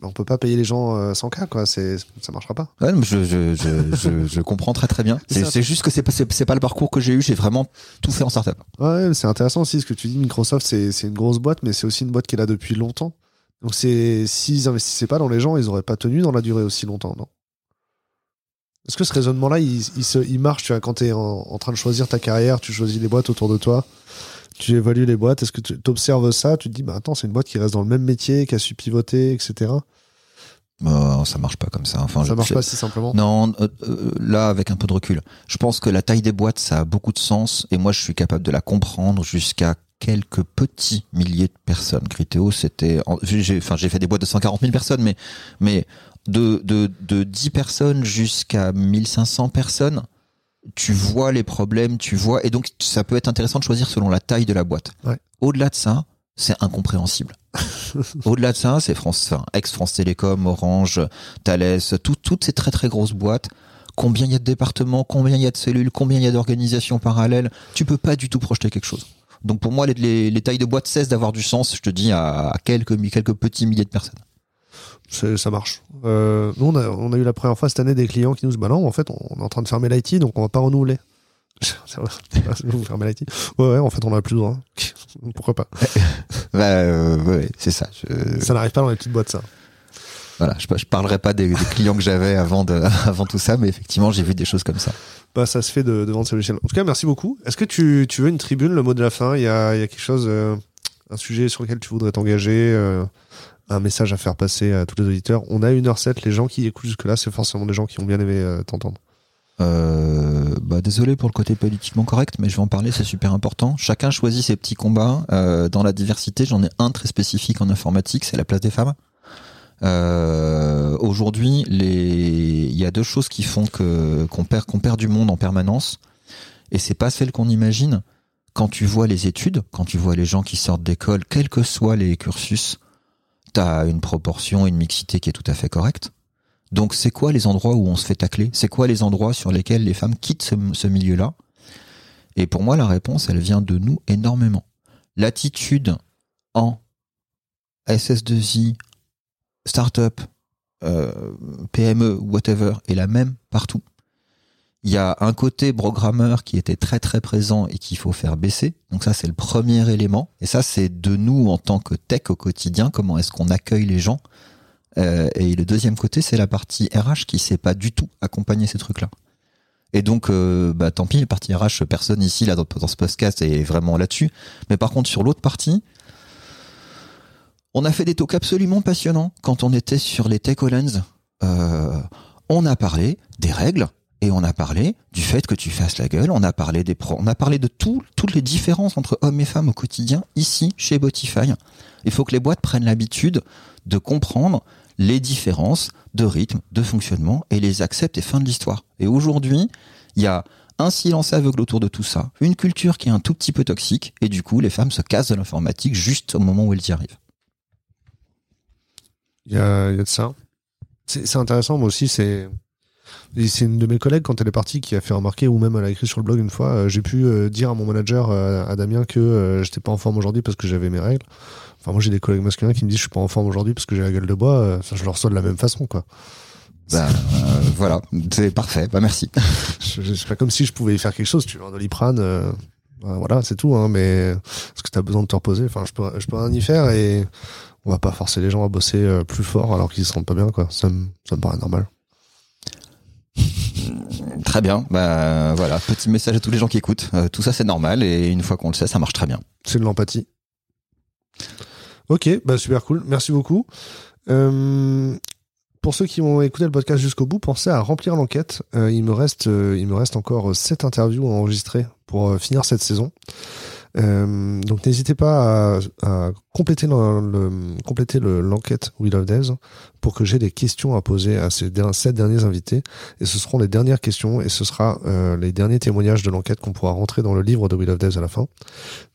A: On peut pas payer les gens euh, 100k, quoi. C'est, ça marchera pas.
B: Ouais, mais je, je, je, je, comprends très très bien. C'est juste que c'est pas, c'est pas le parcours que j'ai eu. J'ai vraiment tout fait en startup.
A: Ouais, c'est intéressant aussi ce que tu dis. Microsoft, c'est une grosse boîte, mais c'est aussi une boîte qui est là depuis longtemps. Donc c'est, s'ils investissaient pas dans les gens, ils auraient pas tenu dans la durée aussi longtemps, non? Est-ce que ce raisonnement-là, il, il, se, il marche tu vois, quand t'es en, en train de choisir ta carrière, tu choisis les boîtes autour de toi, tu évalues les boîtes. Est-ce que tu observes ça Tu te dis, bah attends, c'est une boîte qui reste dans le même métier, qui a su pivoter, etc.
B: Euh, ça marche pas comme ça. Enfin,
A: ça
B: je-
A: marche pas si simplement.
B: Non, euh, euh, là, avec un peu de recul, je pense que la taille des boîtes, ça a beaucoup de sens, et moi, je suis capable de la comprendre jusqu'à quelques petits milliers de personnes. Critéo, c'était, j'ai- enfin, j'ai fait des boîtes de 140 000 personnes, mais, mais de, de, de 10 personnes jusqu'à 1500 personnes, tu vois les problèmes, tu vois, et donc ça peut être intéressant de choisir selon la taille de la boîte.
A: Ouais.
B: Au-delà de ça, c'est incompréhensible. Au-delà de ça, c'est France, enfin, ex-France Télécom, Orange, Thales, tout- toutes ces très très grosses boîtes. Combien il y a de départements, combien il y a de cellules, combien il y a d'organisations parallèles. Tu peux pas du tout projeter quelque chose. Donc pour moi, les, les- les tailles de boîtes cessent d'avoir du sens, je te dis, à, à quelques, petits milliers de personnes.
A: Ça marche. Euh, nous, on a, on a eu la première fois cette année des clients qui nous disent Bah non, en fait, on est en train de fermer l'IT, donc on va pas renouveler. vous faire maladie. Ouais, ouais, en fait, on a plus droit. Pourquoi pas?
B: Bah, euh, ouais, c'est ça. Je...
A: Ça n'arrive pas dans les petites boîtes, ça.
B: Voilà, je, je parlerai pas des, des clients que j'avais avant de, avant tout ça, mais effectivement, j'ai vu des choses comme ça.
A: Bah, ça se fait de, de vendre ces logiciels. En tout cas, merci beaucoup. Est-ce que tu, tu veux une tribune, le mot de la fin? Il y a, y a quelque chose, euh, un sujet sur lequel tu voudrais t'engager, euh, un message à faire passer à tous les auditeurs? On a une heure 7 les gens qui écoutent jusque-là, c'est forcément des gens qui ont bien aimé euh, t'entendre.
B: Euh, bah désolé pour le côté politiquement correct, mais je vais en parler, c'est super important. Chacun choisit ses petits combats. Euh, dans la diversité, j'en ai un très spécifique en informatique, c'est la place des femmes. Euh, Aujourd'hui, il y a deux choses qui font que qu'on perd qu'on perd du monde en permanence, et c'est pas celle qu'on imagine. Quand tu vois les études, quand tu vois les gens qui sortent d'école, quels que soient les cursus, t'as une proportion, une mixité qui est tout à fait correcte. Donc c'est quoi les endroits où on se fait tacler? C'est quoi les endroits sur lesquels les femmes quittent ce, ce milieu-là? Et pour moi, la réponse, elle vient de nous énormément. L'attitude en SS2I, startup, euh, PME, whatever, est la même partout. Il y a un côté programmeur qui était très très présent et qu'il faut faire baisser. Donc ça, c'est le premier élément. Et ça, c'est de nous en tant que tech au quotidien. Comment est-ce qu'on accueille les gens euh, et le deuxième côté, c'est la partie RH qui sait pas du tout accompagner ces trucs-là. Et donc, euh, bah, tant pis, la partie RH, personne ici, dans ce podcast, est vraiment là-dessus. Mais par contre, sur l'autre partie, on a fait des talks absolument passionnants quand on était sur les Tech Hollands. Euh, on a parlé des règles et on a parlé du fait que tu fasses la gueule. On a parlé des pro on a parlé de tout, toutes les différences entre hommes et femmes au quotidien ici chez Botify. Il faut que les boîtes prennent l'habitude de comprendre les différences de rythme, de fonctionnement et les acceptent et fin de l'histoire. Et aujourd'hui, il y a un silence aveugle autour de tout ça, une culture qui est un tout petit peu toxique et du coup, les femmes se cassent de l'informatique juste au moment où elles y arrivent.
A: Il y a, il y a de ça. C'est c'est intéressant, moi aussi, c'est. C'est une de mes collègues, quand elle est partie, qui a fait remarquer, ou même elle a écrit sur le blog une fois, euh, j'ai pu euh, dire à mon manager, euh, à Damien, que euh, j'étais pas en forme aujourd'hui parce que j'avais mes règles. Enfin, moi, j'ai des collègues masculins qui me disent, je suis pas en forme aujourd'hui parce que j'ai la gueule de bois. Ça, je le reçois de la même façon, quoi.
B: Bah, voilà, c'est parfait. Bah merci.
A: C'est pas comme si je pouvais y faire quelque chose. Tu veux un doliprane, euh, bah, voilà, c'est tout. Hein, mais parce que t'as besoin de te reposer. Enfin, je peux, je peux rien y faire et on va pas forcer les gens à bosser euh, plus fort alors qu'ils se rendent pas bien, quoi. Ça me, ça me paraît normal.
B: Très bien. Bah voilà, petit message à tous les gens qui écoutent. Euh, tout ça c'est normal et une fois qu'on le sait, ça marche très bien.
A: C'est de l'empathie. Ok, bah super cool. Merci beaucoup. Euh, pour ceux qui ont écouté le podcast jusqu'au bout, pensez à remplir l'enquête. Euh, il me reste, il me reste encore sept interviews à enregistrer pour finir cette saison. Euh, donc n'hésitez pas à, compléter le, le- compléter le- l'enquête We Love Devs pour que j'ai des questions à poser à ces sept derniers invités et ce seront les dernières questions et ce sera euh, les derniers témoignages de l'enquête qu'on pourra rentrer dans le livre de We Love Devs à la fin.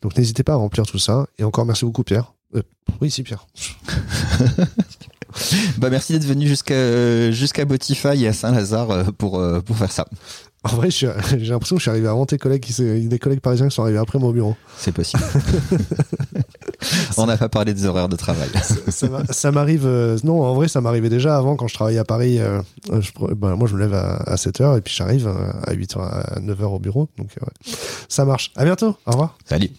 A: Donc n'hésitez pas à remplir tout ça et encore merci beaucoup Pierre. Euh, oui si Pierre.
B: Bah merci d'être venu jusqu'à jusqu'à Botify et à Saint-Lazare pour pour faire ça.
A: En vrai j'ai l'impression que je suis arrivé avant tes collègues qui des collègues parisiens qui sont arrivés après moi au bureau.
B: C'est possible. On n'a pas parlé des horaires de travail.
A: ça m'a- ça m'arrive euh, non en vrai ça m'arrivait déjà avant quand je travaillais à Paris euh, je ben, moi je me lève à, à 7h et puis j'arrive euh, à 8h à 9h au bureau donc ouais. ça marche à bientôt au revoir
B: Salut.